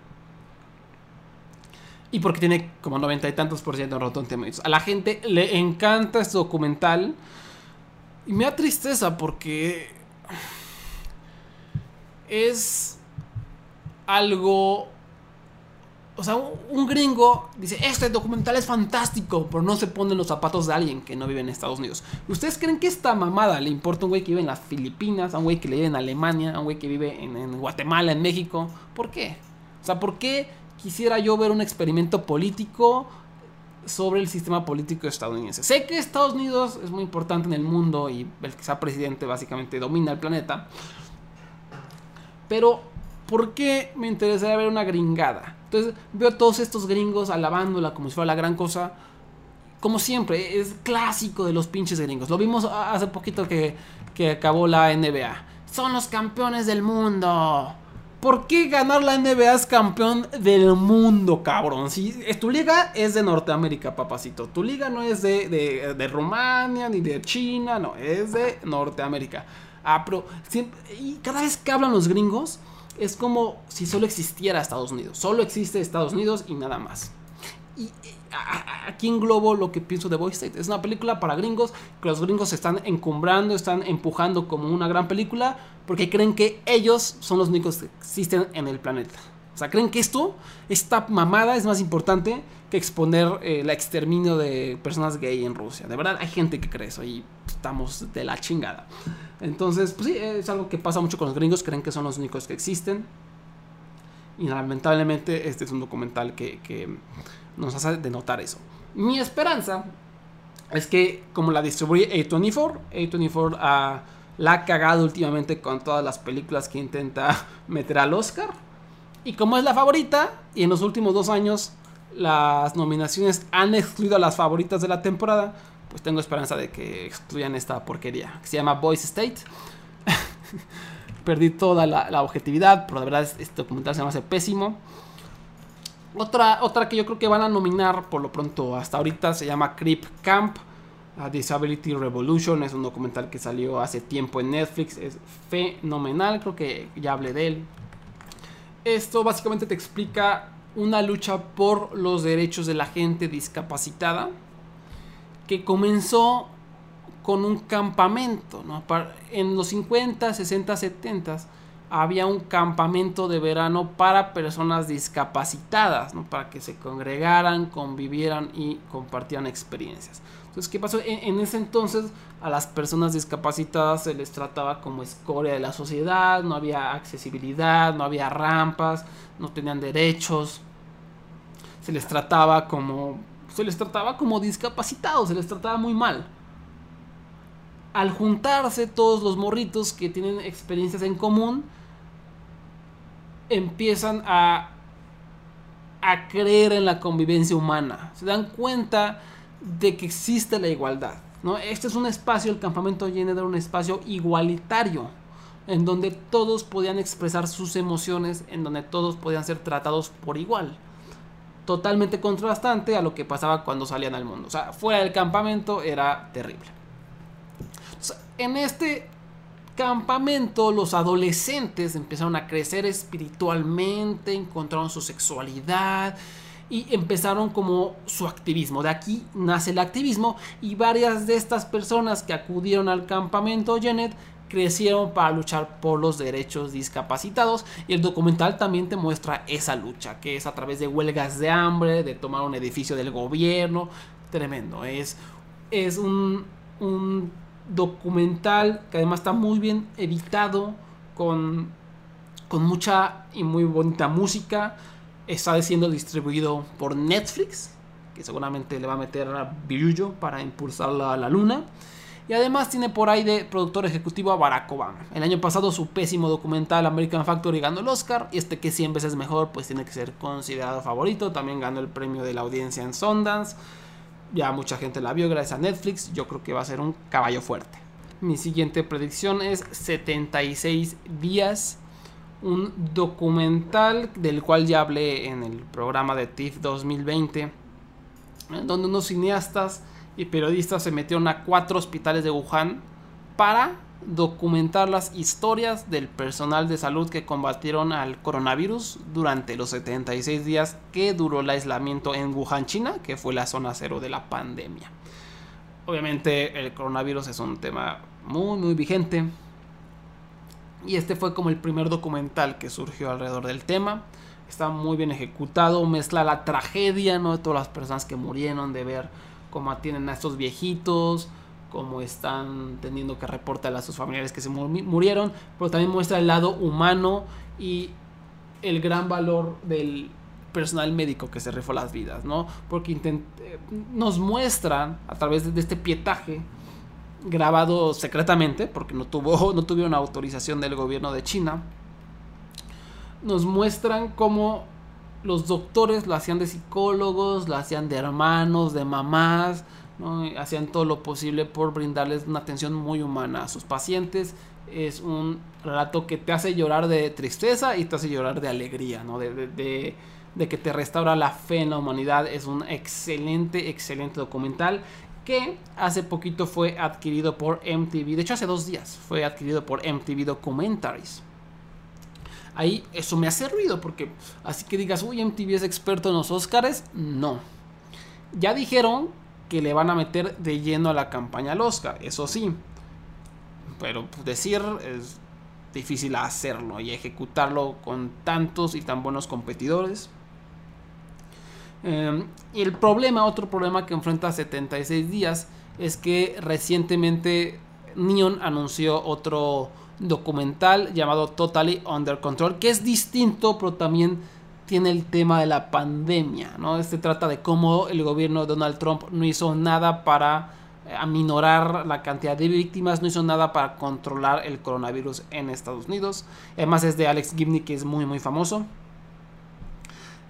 Y porque tiene como noventa y tantos por ciento de Rotten Tomatoes. A la gente le encanta este documental. Y me da tristeza porque es algo o sea, un gringo dice, este documental es fantástico, pero no se pone en los zapatos de alguien que no vive en Estados Unidos. ¿Ustedes creen que esta mamada le importa a un güey que vive en las Filipinas, a un güey que vive en Alemania, a un güey que vive en, Guatemala, en México? ¿Por qué? O sea, ¿por qué quisiera yo ver un experimento político sobre el sistema político estadounidense? Sé que Estados Unidos es muy importante en el mundo y el que sea presidente básicamente domina el planeta. Pero, ¿por qué me interesaría ver una gringada? Entonces veo a todos estos gringos alabándola como si fuera la gran cosa. Como siempre, es clásico de los pinches gringos. Lo vimos hace poquito que, que acabó la NBA. Son los campeones del mundo. ¿Por qué ganar la NBA es campeón del mundo, cabrón? Si tu liga es de Norteamérica, papacito. Tu liga no es de, de, de Rumania ni de China, no, es de Norteamérica. Ah, pero y cada vez que hablan los gringos, es como si solo existiera Estados Unidos. Solo existe Estados Unidos y nada más. Y aquí englobo lo que pienso de Boy State. Es una película para gringos que los gringos están encumbrando, están empujando como una gran película porque creen que ellos son los únicos que existen en el planeta. O sea, creen que esto, esta mamada es más importante que exponer eh, el exterminio de personas gay en Rusia. De verdad, hay gente que cree eso y estamos de la chingada. Entonces, pues sí, es algo que pasa mucho con los gringos, creen que son los únicos que existen. Y lamentablemente este es un documental que, nos hace denotar eso. Mi esperanza es que como la distribuye A24, A24 ha, la ha cagado últimamente con todas las películas que intenta meter al Oscar. Y como es la favorita, y en los últimos dos años las nominaciones han excluido a las favoritas de la temporada, pues tengo esperanza de que excluyan esta porquería, que se llama Voice State. Perdí toda la, objetividad, pero de verdad este documental se me hace pésimo. Otra, otra que yo creo que van a nominar por lo pronto hasta ahorita se llama Creep Camp. Disability Revolution es un documental que salió hace tiempo en Netflix. Es fenomenal, creo que ya hablé de él. Esto básicamente te explica una lucha por los derechos de la gente discapacitada que comenzó con un campamento. En los 50, 60, 70 había un campamento de verano para personas discapacitadas, para que se congregaran, convivieran y compartieran experiencias. Entonces, ¿qué pasó? En, ese entonces a las personas discapacitadas se les trataba como escoria de la sociedad, no había accesibilidad, no había rampas, no tenían derechos, se les trataba como se les trataba como discapacitados, se les trataba muy mal. Al juntarse todos los morritos que tienen experiencias en común, empiezan a, creer en la convivencia humana. Se dan cuenta de que existe la igualdad. ¿no? Este es un espacio, el campamento lleno era un espacio igualitario, en donde todos podían expresar sus emociones, en donde todos podían ser tratados por igual. Totalmente contrastante a lo que pasaba cuando salían al mundo. O sea, fuera del campamento era terrible. en este campamento los adolescentes empezaron a crecer espiritualmente, encontraron su sexualidad y empezaron como su activismo. De aquí nace el activismo y varias de estas personas que acudieron al campamento Janet crecieron para luchar por los derechos discapacitados y el documental también te muestra esa lucha, que es a través de huelgas de hambre, de tomar un edificio del gobierno, tremendo, es, es un, un documental que además está muy bien editado, con, con mucha y muy bonita música. Está siendo distribuido por Netflix, que seguramente le va a meter a Virullo para impulsarla a la luna. Y además tiene por ahí de productor ejecutivo a Barack Obama. El año pasado su pésimo documental American Factory ganó el Oscar. Y este que 100 veces mejor pues tiene que ser considerado favorito. También ganó el premio de la audiencia en Sundance. Ya mucha gente la vio gracias a Netflix. Yo creo que va a ser un caballo fuerte. Mi siguiente predicción es 76 días. Un documental del cual ya hablé en el programa de TIFF 2020. Donde unos cineastas y periodistas se metieron a cuatro hospitales de Wuhan para documentar las historias del personal de salud que combatieron al coronavirus durante los 76 días que duró el aislamiento en Wuhan, China, que fue la zona cero de la pandemia. Obviamente el coronavirus es un tema muy muy vigente y este fue como el primer documental que surgió alrededor del tema. Está muy bien ejecutado, mezcla la tragedia ¿no? de todas las personas que murieron, de ver cómo atienden a estos viejitos, cómo están teniendo que reportar a sus familiares que se murieron, pero también muestra el lado humano y el gran valor del personal médico que se rifó las vidas, ¿no? Porque eh, nos muestran a través de este pietaje grabado secretamente, porque no, tuvo, no tuvieron autorización del gobierno de China, nos muestran cómo los doctores lo hacían de psicólogos, lo hacían de hermanos, de mamás, hacían todo lo posible por brindarles una atención muy humana a sus pacientes. Es un relato que te hace llorar de tristeza y te hace llorar de alegría, ¿no? de de que te restaura la fe en la humanidad. Es un excelente, excelente documental que hace poquito fue adquirido por MTV. De hecho, hace dos días fue adquirido por MTV Documentaries. Ahí eso me hace ruido porque así que digas, uy, MTV es experto en los Oscars. No. Ya dijeron que le van a meter de lleno a la campaña al Oscar, eso sí. Pero decir es difícil hacerlo y ejecutarlo con tantos y tan buenos competidores. Em, y el problema, otro problema que enfrenta 76 días, es que recientemente Neon anunció otro documental llamado Totally Under Control, que es distinto, pero también tiene el tema de la pandemia, ¿no? Este trata de cómo el gobierno de Donald Trump no hizo nada para eh, aminorar la cantidad de víctimas, no hizo nada para controlar el coronavirus en Estados Unidos. Además es de Alex Gibney, que es muy muy famoso.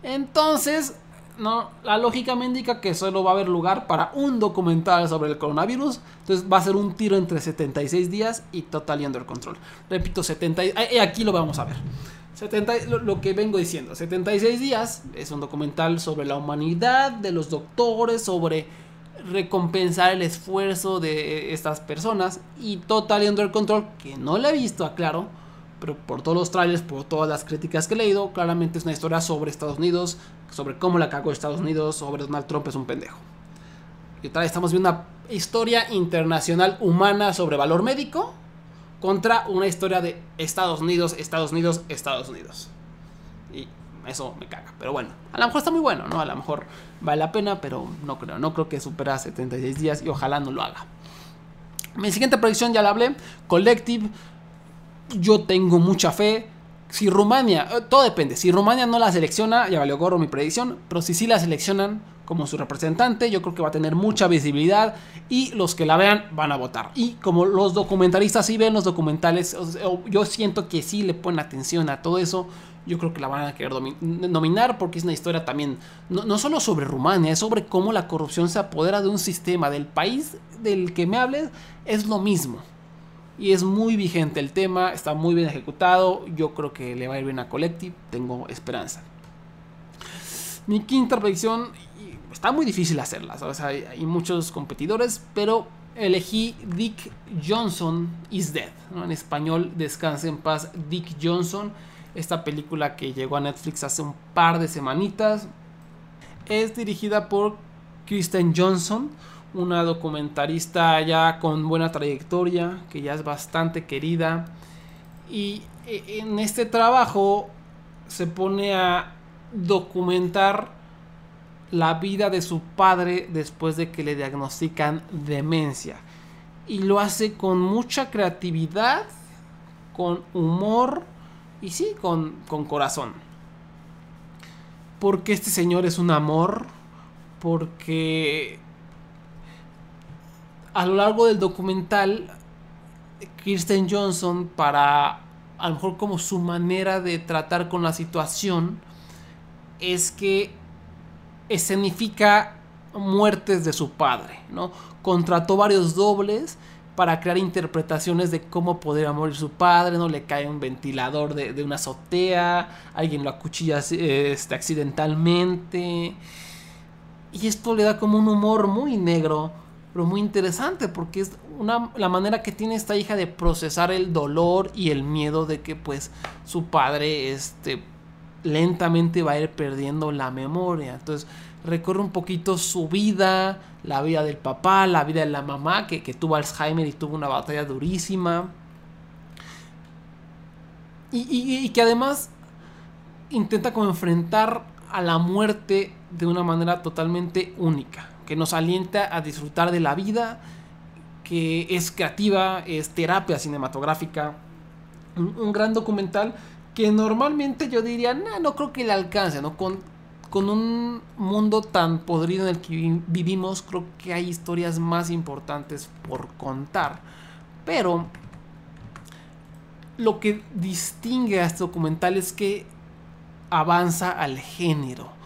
Entonces, no, la lógica me indica que solo va a haber lugar para un documental sobre el coronavirus. Entonces va a ser un tiro entre 76 días y Total Under Control. Repito, 70, eh, aquí lo vamos a ver. 70, lo, que vengo diciendo, 76 días es un documental sobre la humanidad, de los doctores, sobre recompensar el esfuerzo de estas personas. Y Total Under Control, que no lo he visto, aclaro, pero por todos los trailers, por todas las críticas que he leído, claramente es una historia sobre Estados Unidos, sobre cómo la cagó Estados Unidos, sobre Donald Trump es un pendejo. Y otra vez estamos viendo una historia internacional humana sobre valor médico contra una historia de Estados Unidos, Estados Unidos, Estados Unidos. Y eso me caga. Pero bueno, a lo mejor está muy bueno, ¿no? A lo mejor vale la pena, pero no creo. No creo que supera 76 días y ojalá no lo haga. Mi siguiente predicción ya la hablé. Collective yo tengo mucha fe. Si Rumania, eh, todo depende. Si Rumania no la selecciona, ya valió gorro mi predicción. Pero si sí la seleccionan como su representante, yo creo que va a tener mucha visibilidad. Y los que la vean van a votar. Y como los documentalistas sí ven los documentales, yo siento que sí le ponen atención a todo eso. Yo creo que la van a querer nominar porque es una historia también, no, no solo sobre Rumania, es sobre cómo la corrupción se apodera de un sistema, del país del que me hables, es lo mismo y es muy vigente el tema, está muy bien ejecutado, yo creo que le va a ir bien a Collective, tengo esperanza. Mi quinta predicción, está muy difícil hacerla, hay, muchos competidores, pero elegí Dick Johnson is Dead, en español Descanse en paz Dick Johnson, esta película que llegó a Netflix hace un par de semanitas, es dirigida por Kristen Johnson, una documentarista ya con buena trayectoria, que ya es bastante querida. Y e, en este trabajo se pone a documentar la vida de su padre después de que le diagnostican demencia. Y lo hace con mucha creatividad, con humor y sí, con, con corazón. Porque este señor es un amor, porque a lo largo del documental, Kirsten Johnson, para a lo mejor como su manera de tratar con la situación, es que escenifica muertes de su padre, ¿no? Contrató varios dobles para crear interpretaciones de cómo podría morir su padre, ¿no? Le cae un ventilador de, una azotea, alguien lo acuchilla este, accidentalmente. Y esto le da como un humor muy negro pero muy interesante porque es una, la manera que tiene esta hija de procesar el dolor y el miedo de que pues su padre este, lentamente va a ir perdiendo la memoria. Entonces recorre un poquito su vida, la vida del papá, la vida de la mamá que, que tuvo Alzheimer y tuvo una batalla durísima. Y, y, y que además intenta como enfrentar a la muerte de una manera totalmente única que nos alienta a disfrutar de la vida, que es creativa, es terapia cinematográfica. Un, gran documental que normalmente yo diría, no creo que le alcance, ¿no? Con, con un mundo tan podrido en el que vivimos, creo que hay historias más importantes por contar. Pero lo que distingue a este documental es que avanza al género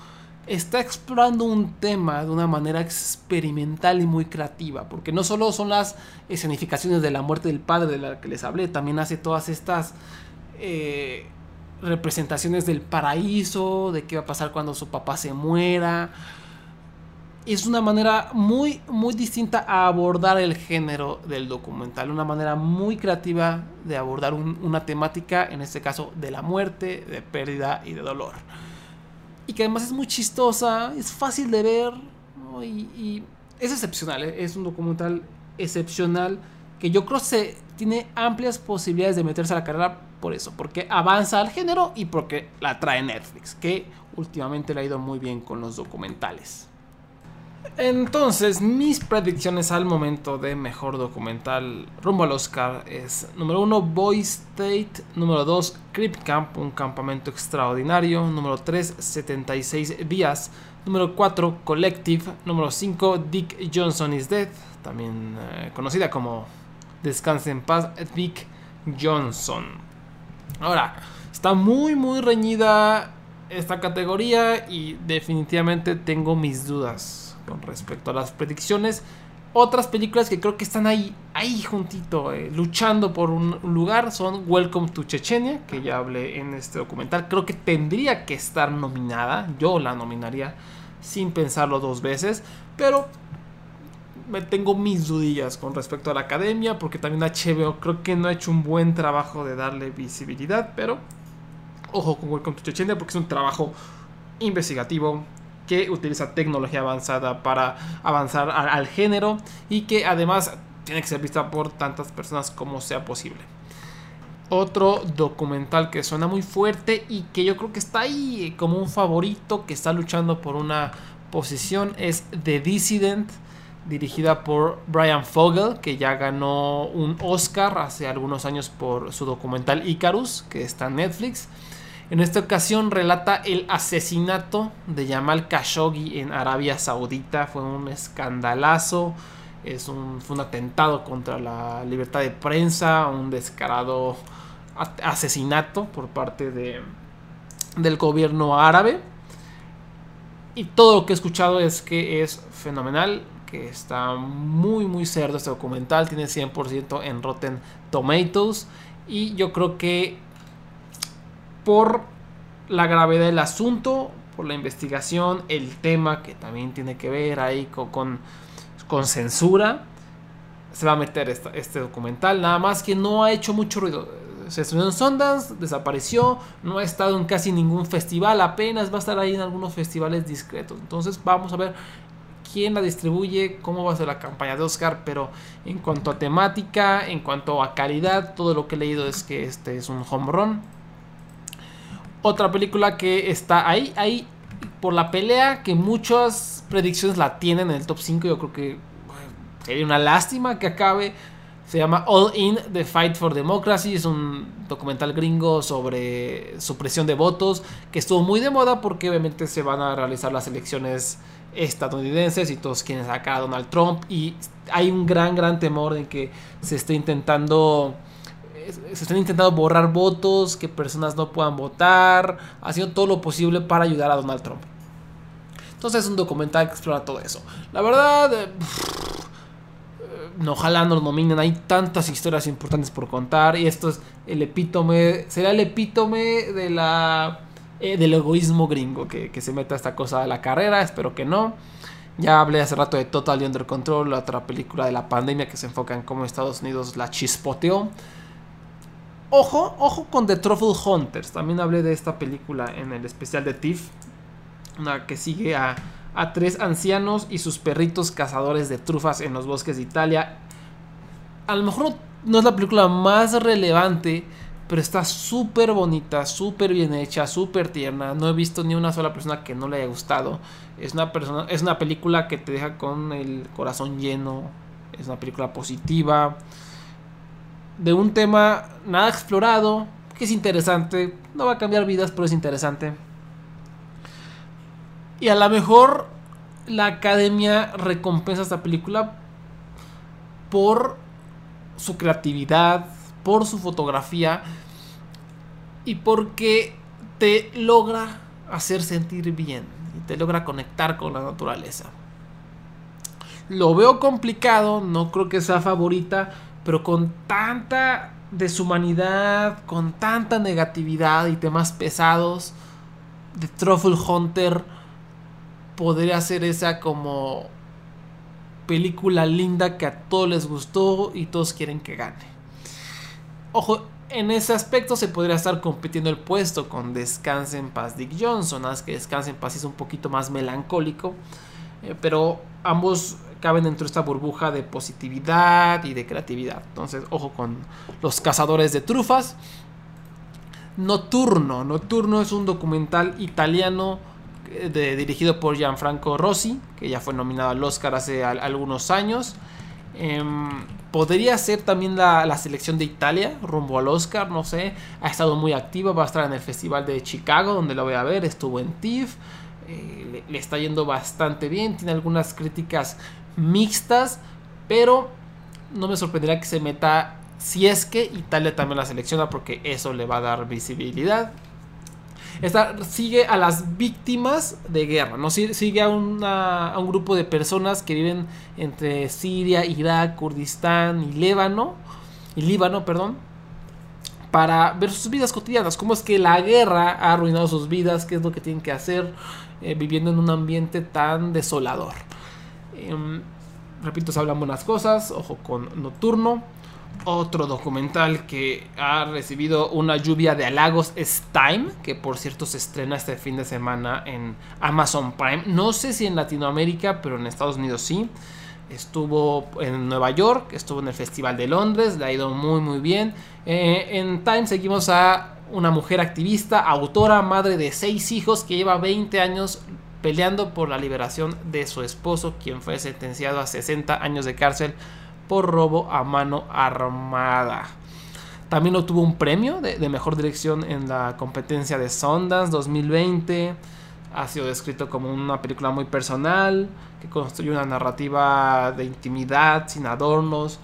está explorando un tema de una manera experimental y muy creativa, porque no solo son las escenificaciones de la muerte del padre de la que les hablé, también hace todas estas eh, representaciones del paraíso, de qué va a pasar cuando su papá se muera. Es una manera muy, muy distinta a abordar el género del documental, una manera muy creativa de abordar una temática, en este caso de la muerte, de pérdida y de dolor y que además es muy chistosa, es fácil de ver y, es excepcional, ¿eh? es un documental excepcional que yo creo que tiene amplias posibilidades de meterse a la carrera por eso, porque avanza al género y porque la trae Netflix, que últimamente le ha ido muy bien con los documentales. Entonces, mis predicciones al momento de mejor documental rumbo al Oscar es número 1 Boy State, número 2 Crip Camp, un campamento extraordinario, número 3 76 días, número 4 Collective, número 5 Dick Johnson is Dead, también eh, conocida como Descanse en paz Dick Johnson. Ahora, está muy muy reñida esta categoría y definitivamente tengo mis dudas con respecto a las predicciones. Otras películas que creo que están ahí, ahí juntito, eh, luchando por un lugar, son Welcome to Chechenia, que ya hablé en este documental. Creo que tendría que estar nominada, yo la nominaría sin pensarlo dos veces, pero me tengo mis dudillas con respecto a la academia, porque también HBO creo que no ha hecho un buen trabajo de darle visibilidad, pero ojo con Welcome to Chechenia, porque es un trabajo investigativo que utiliza tecnología avanzada para avanzar al, al género y que además tiene que ser vista por tantas personas como sea posible. Otro documental que suena muy fuerte y que yo creo que está ahí como un favorito que está luchando por una posición es The Dissident, dirigida por Brian Fogel, que ya ganó un Oscar hace algunos años por su documental Icarus, que está en Netflix. En esta ocasión relata el asesinato de Jamal Khashoggi en Arabia Saudita. Fue un escandalazo. Es un, fue un atentado contra la libertad de prensa, un descarado asesinato por parte de, del gobierno árabe. Y todo lo que he escuchado es que es fenomenal, que está muy muy cerdo este documental, tiene 100% en Rotten Tomatoes y yo creo que por la gravedad del asunto, por la investigación, el tema que también tiene que ver ahí con, censura, se va a meter este documental, nada más que no ha hecho mucho ruido. Se estrenó en Sundance, desapareció, no ha estado en casi ningún festival, apenas va a estar ahí en algunos festivales discretos. Entonces vamos a ver quién la distribuye, cómo va a ser la campaña de Oscar, pero en cuanto a temática, en cuanto a calidad, todo lo que he leído es que este es un home run. Otra película que está ahí, ahí por la pelea, que muchas predicciones la tienen en el top 5, yo creo que sería una lástima que acabe. Se llama All In, The Fight for Democracy. Es un documental gringo sobre supresión de votos que estuvo muy de moda porque obviamente se van a realizar las elecciones estadounidenses y todos quieren sacar a Donald Trump y hay un gran gran temor en que se esté intentando se estén intentando borrar votos, que personas no puedan votar, haciendo todo lo posible para ayudar a Donald Trump. Entonces es un documental que explora todo eso. La verdad, eh, no, ojalá nos nominen, hay tantas historias importantes por contar y esto es el epítome, será el epítome de la eh, del egoísmo gringo que, que, se meta esta cosa a la carrera, espero que no. Ya hablé hace rato de Total Under Control, la otra película de la pandemia que se enfoca en cómo Estados Unidos la chispoteó. Ojo, ojo con The Truffle Hunters, también hablé de esta película en el especial de TIFF, una que sigue a, a tres ancianos y sus perritos cazadores de trufas en los bosques de Italia. A lo mejor no es la película más relevante, pero está súper bonita, súper bien hecha, súper tierna. No he visto ni una sola persona que no le haya gustado. Es una, persona, es una película que te deja con el corazón lleno. Es una película positiva. De un tema nada explorado, que es interesante. No va a cambiar vidas, pero es interesante. Y a lo mejor la academia recompensa esta película por su creatividad, por su fotografía y porque te logra hacer sentir bien y te logra conectar con la naturaleza. Lo veo complicado, no creo que sea favorita, pero con tanta deshumanidad, con tanta negatividad y temas pesados, The Truffle Hunter podría ser esa como película linda que a todos les gustó y todos quieren que gane. Ojo, en ese aspecto se podría estar compitiendo el puesto con Descanse en paz Dick Johnson, es que Descanse en paz es un poquito más melancólico, eh, pero ambos caben dentro de esta burbuja de positividad y de creatividad. Entonces, ojo con los cazadores de trufas. Nocturno, Nocturno es un documental italiano eh, dirigido por Gianfranco Rossi, que ya fue nominado al Oscar hace al, algunos años. Eh, podría ser también la, la, selección de Italia rumbo al Oscar, no sé. Ha estado muy activa, va a estar en el Festival de Chicago, donde lo voy a ver. Estuvo en TIFF, eh, le, está yendo bastante bien. Tiene algunas críticas mixtas, pero no me sorprendería que se meta. Si es que Italia también la selecciona, porque eso le va a dar visibilidad. Esta sigue a las víctimas de guerra, ¿no? Sigue a, una, a un grupo de personas que viven entre Siria, Irak, Kurdistán y Líbano, Líbano, perdón, para ver sus vidas cotidianas, cómo es que la guerra ha arruinado sus vidas, qué es lo que tienen que hacer eh, viviendo en un ambiente tan desolador. Em, repito, se hablan buenas cosas, ojo con Nocturno. Otro documental que ha recibido una lluvia de halagos es Time, que por cierto se estrena este fin de semana en Amazon Prime. No sé si en Latinoamérica, pero en Estados Unidos sí. Estuvo en Nueva York, estuvo en el Festival de Londres, le ha ido muy muy bien. Eh, en Time seguimos a una mujer activista, autora, madre de seis hijos, que lleva 20 años peleando por la liberación de su esposo, quien fue sentenciado a 60 años de cárcel por robo a mano armada. También obtuvo un premio de, mejor dirección en la competencia de Sundance 2020 ha sido descrito como una película muy personal, que construye una narrativa de intimidad, sin adornos.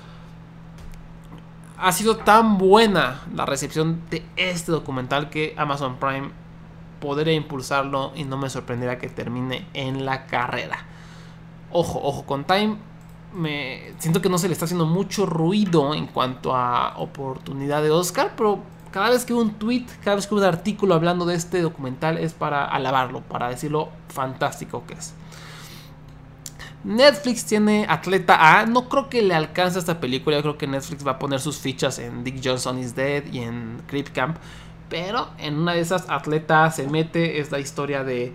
Ha sido tan buena la recepción de este documental que Amazon Prime podría impulsarlo y no me sorprendería que termine en la carrera. Ojo, ojo con Time. Me siento que no se le está haciendo mucho ruido en cuanto a oportunidad de Oscar, pero cada vez que un tweet, cada vez que un artículo hablando de este documental es para alabarlo, para decirlo fantástico que es. Netflix tiene Atleta A. No creo que le alcance esta película. Yo creo que Netflix va a poner sus fichas en Dick Johnson is Dead y en Creep Camp. Pero en una de esas, Atleta se mete. Es la historia de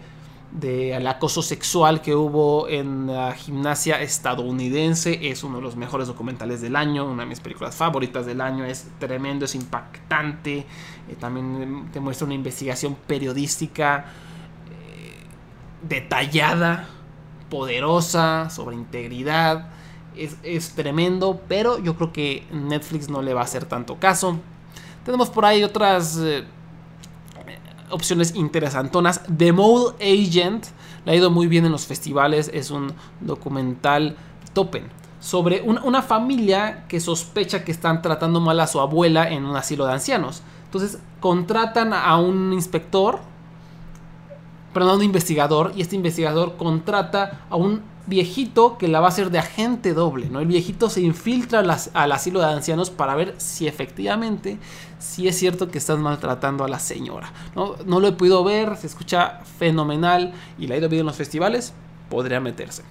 del acoso sexual que hubo en la gimnasia estadounidense. Es uno de los mejores documentales del año, una de mis películas favoritas del año. Es tremendo, es impactante. Eh, también te muestra una investigación periodística eh, detallada, poderosa, sobre integridad. Es, es tremendo, pero yo creo que Netflix no le va a hacer tanto caso. Tenemos por ahí otras... Eh, opciones interesantonas. The Mole Agent le ha ido muy bien en los festivales. Es un documental topen sobre una familia que sospecha que están tratando mal a su abuela en un asilo de ancianos. Entonces contratan a un inspector, perdón, un investigador, y este investigador contrata a un viejito que la va a hacer de agente doble, ¿no? El viejito se infiltra al asilo de ancianos para ver si efectivamente, si es cierto que están maltratando a la señora, ¿no? No lo he podido ver, se escucha fenomenal y la he ido viendo en los festivales, podría meterse.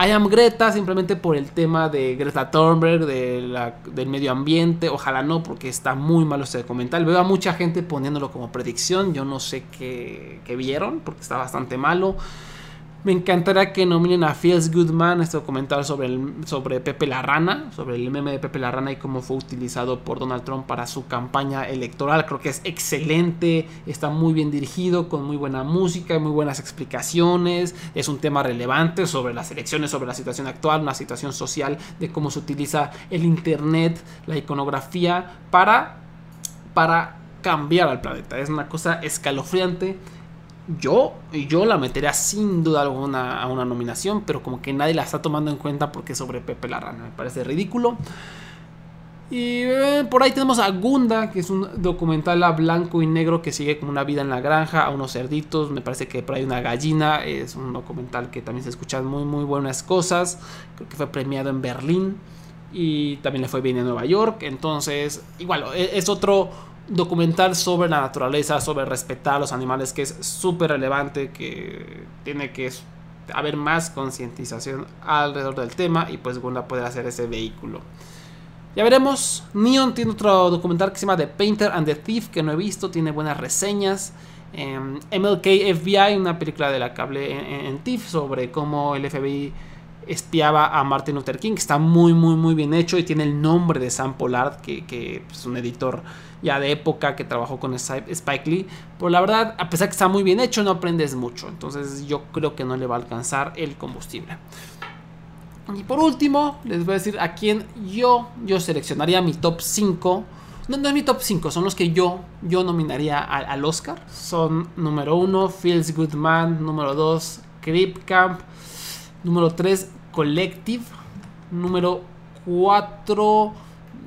I am Greta simplemente por el tema de Greta Thunberg, del medio ambiente. Ojalá no, porque está muy malo este documental. Veo a mucha gente poniéndolo como predicción. Yo no sé qué, qué vieron, porque está bastante malo. Me encantaría que nominen a Feels Goodman, este documental sobre, el, sobre Pepe la Rana, sobre el meme de Pepe la Rana y cómo fue utilizado por Donald Trump para su campaña electoral. Creo que es excelente, está muy bien dirigido, con muy buena música y muy buenas explicaciones. Es un tema relevante sobre las elecciones, sobre la situación actual, una situación social de cómo se utiliza el Internet, la iconografía para, para cambiar al planeta. Es una cosa escalofriante yo, yo la metería sin duda alguna a una nominación, pero como que nadie la está tomando en cuenta porque es sobre Pepe la Rana. Me parece ridículo. Y eh, por ahí tenemos a Gunda, que es un documental a blanco y negro que sigue como una vida en la granja, a unos cerditos. Me parece que por ahí una gallina. Es un documental que también se escuchan muy, muy buenas cosas. Creo que fue premiado en Berlín y también le fue bien en Nueva York. Entonces, igual, e, es otro documental sobre la naturaleza, sobre respetar a los animales, que es súper relevante, que tiene que haber más concientización alrededor del tema y pues Gunda puede hacer ese vehículo. Ya veremos. Neon tiene otro documental que se llama The Painter and the Thief, que no he visto, tiene buenas reseñas. Em, MLK FBI, una película de la cable en, en TIFF sobre cómo el FBI espiaba a Martin Luther King, que está muy, muy, muy bien hecho y tiene el nombre de Sam Pollard, que, que es un editor ya de época que trabajó con Spike Lee. Pero la verdad, a pesar que está muy bien hecho, no aprendes mucho. Entonces yo creo que no le va a alcanzar el combustible. Y por último, les voy a decir a quién yo, yo seleccionaría mi top 5. No, no es mi top 5, son los que yo, yo nominaría al, Oscar. Son número 1, Feels Good Man. Número 2, Creep Camp. Número 3, Collective. Número 4,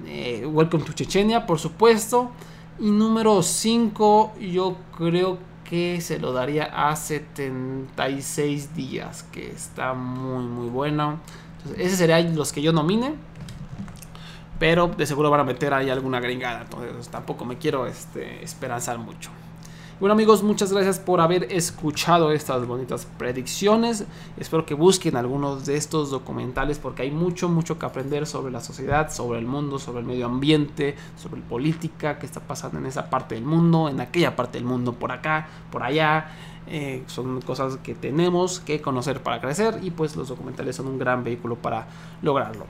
eh, Welcome to Chechenia, por supuesto. Y número 5, yo creo que se lo daría a 76 días, que está muy muy bueno. Entonces, ese serían los que yo nomine. Pero de seguro van a meter ahí alguna gringada. Entonces tampoco me quiero este, esperanzar mucho. Bueno amigos, muchas gracias por haber escuchado estas bonitas predicciones. Espero que busquen algunos de estos documentales porque hay mucho, mucho que aprender sobre la sociedad, sobre el mundo, sobre el medio ambiente, sobre política, qué está pasando en esa parte del mundo, en aquella parte del mundo, por acá, por allá. Eh, son cosas que tenemos que conocer para crecer y pues los documentales son un gran vehículo para lograrlo.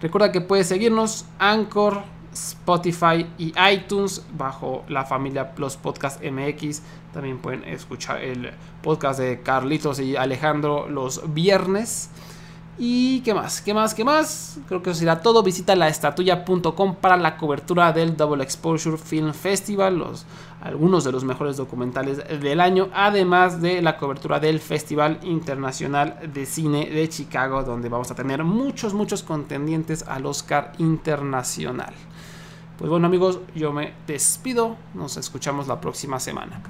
Recuerda que puedes seguirnos Anchor, Spotify y iTunes bajo la familia Plus Podcast MX. También pueden escuchar el podcast de Carlitos y Alejandro los viernes. ¿Y qué más? ¿Qué más? ¿Qué más? Creo que eso será todo. Visita laestatuya.com para la cobertura del Double Exposure Film Festival, los, algunos de los mejores documentales del año, además de la cobertura del Festival Internacional de Cine de Chicago, donde vamos a tener muchos, muchos contendientes al Oscar Internacional. Pues bueno amigos, yo me despido, nos escuchamos la próxima semana.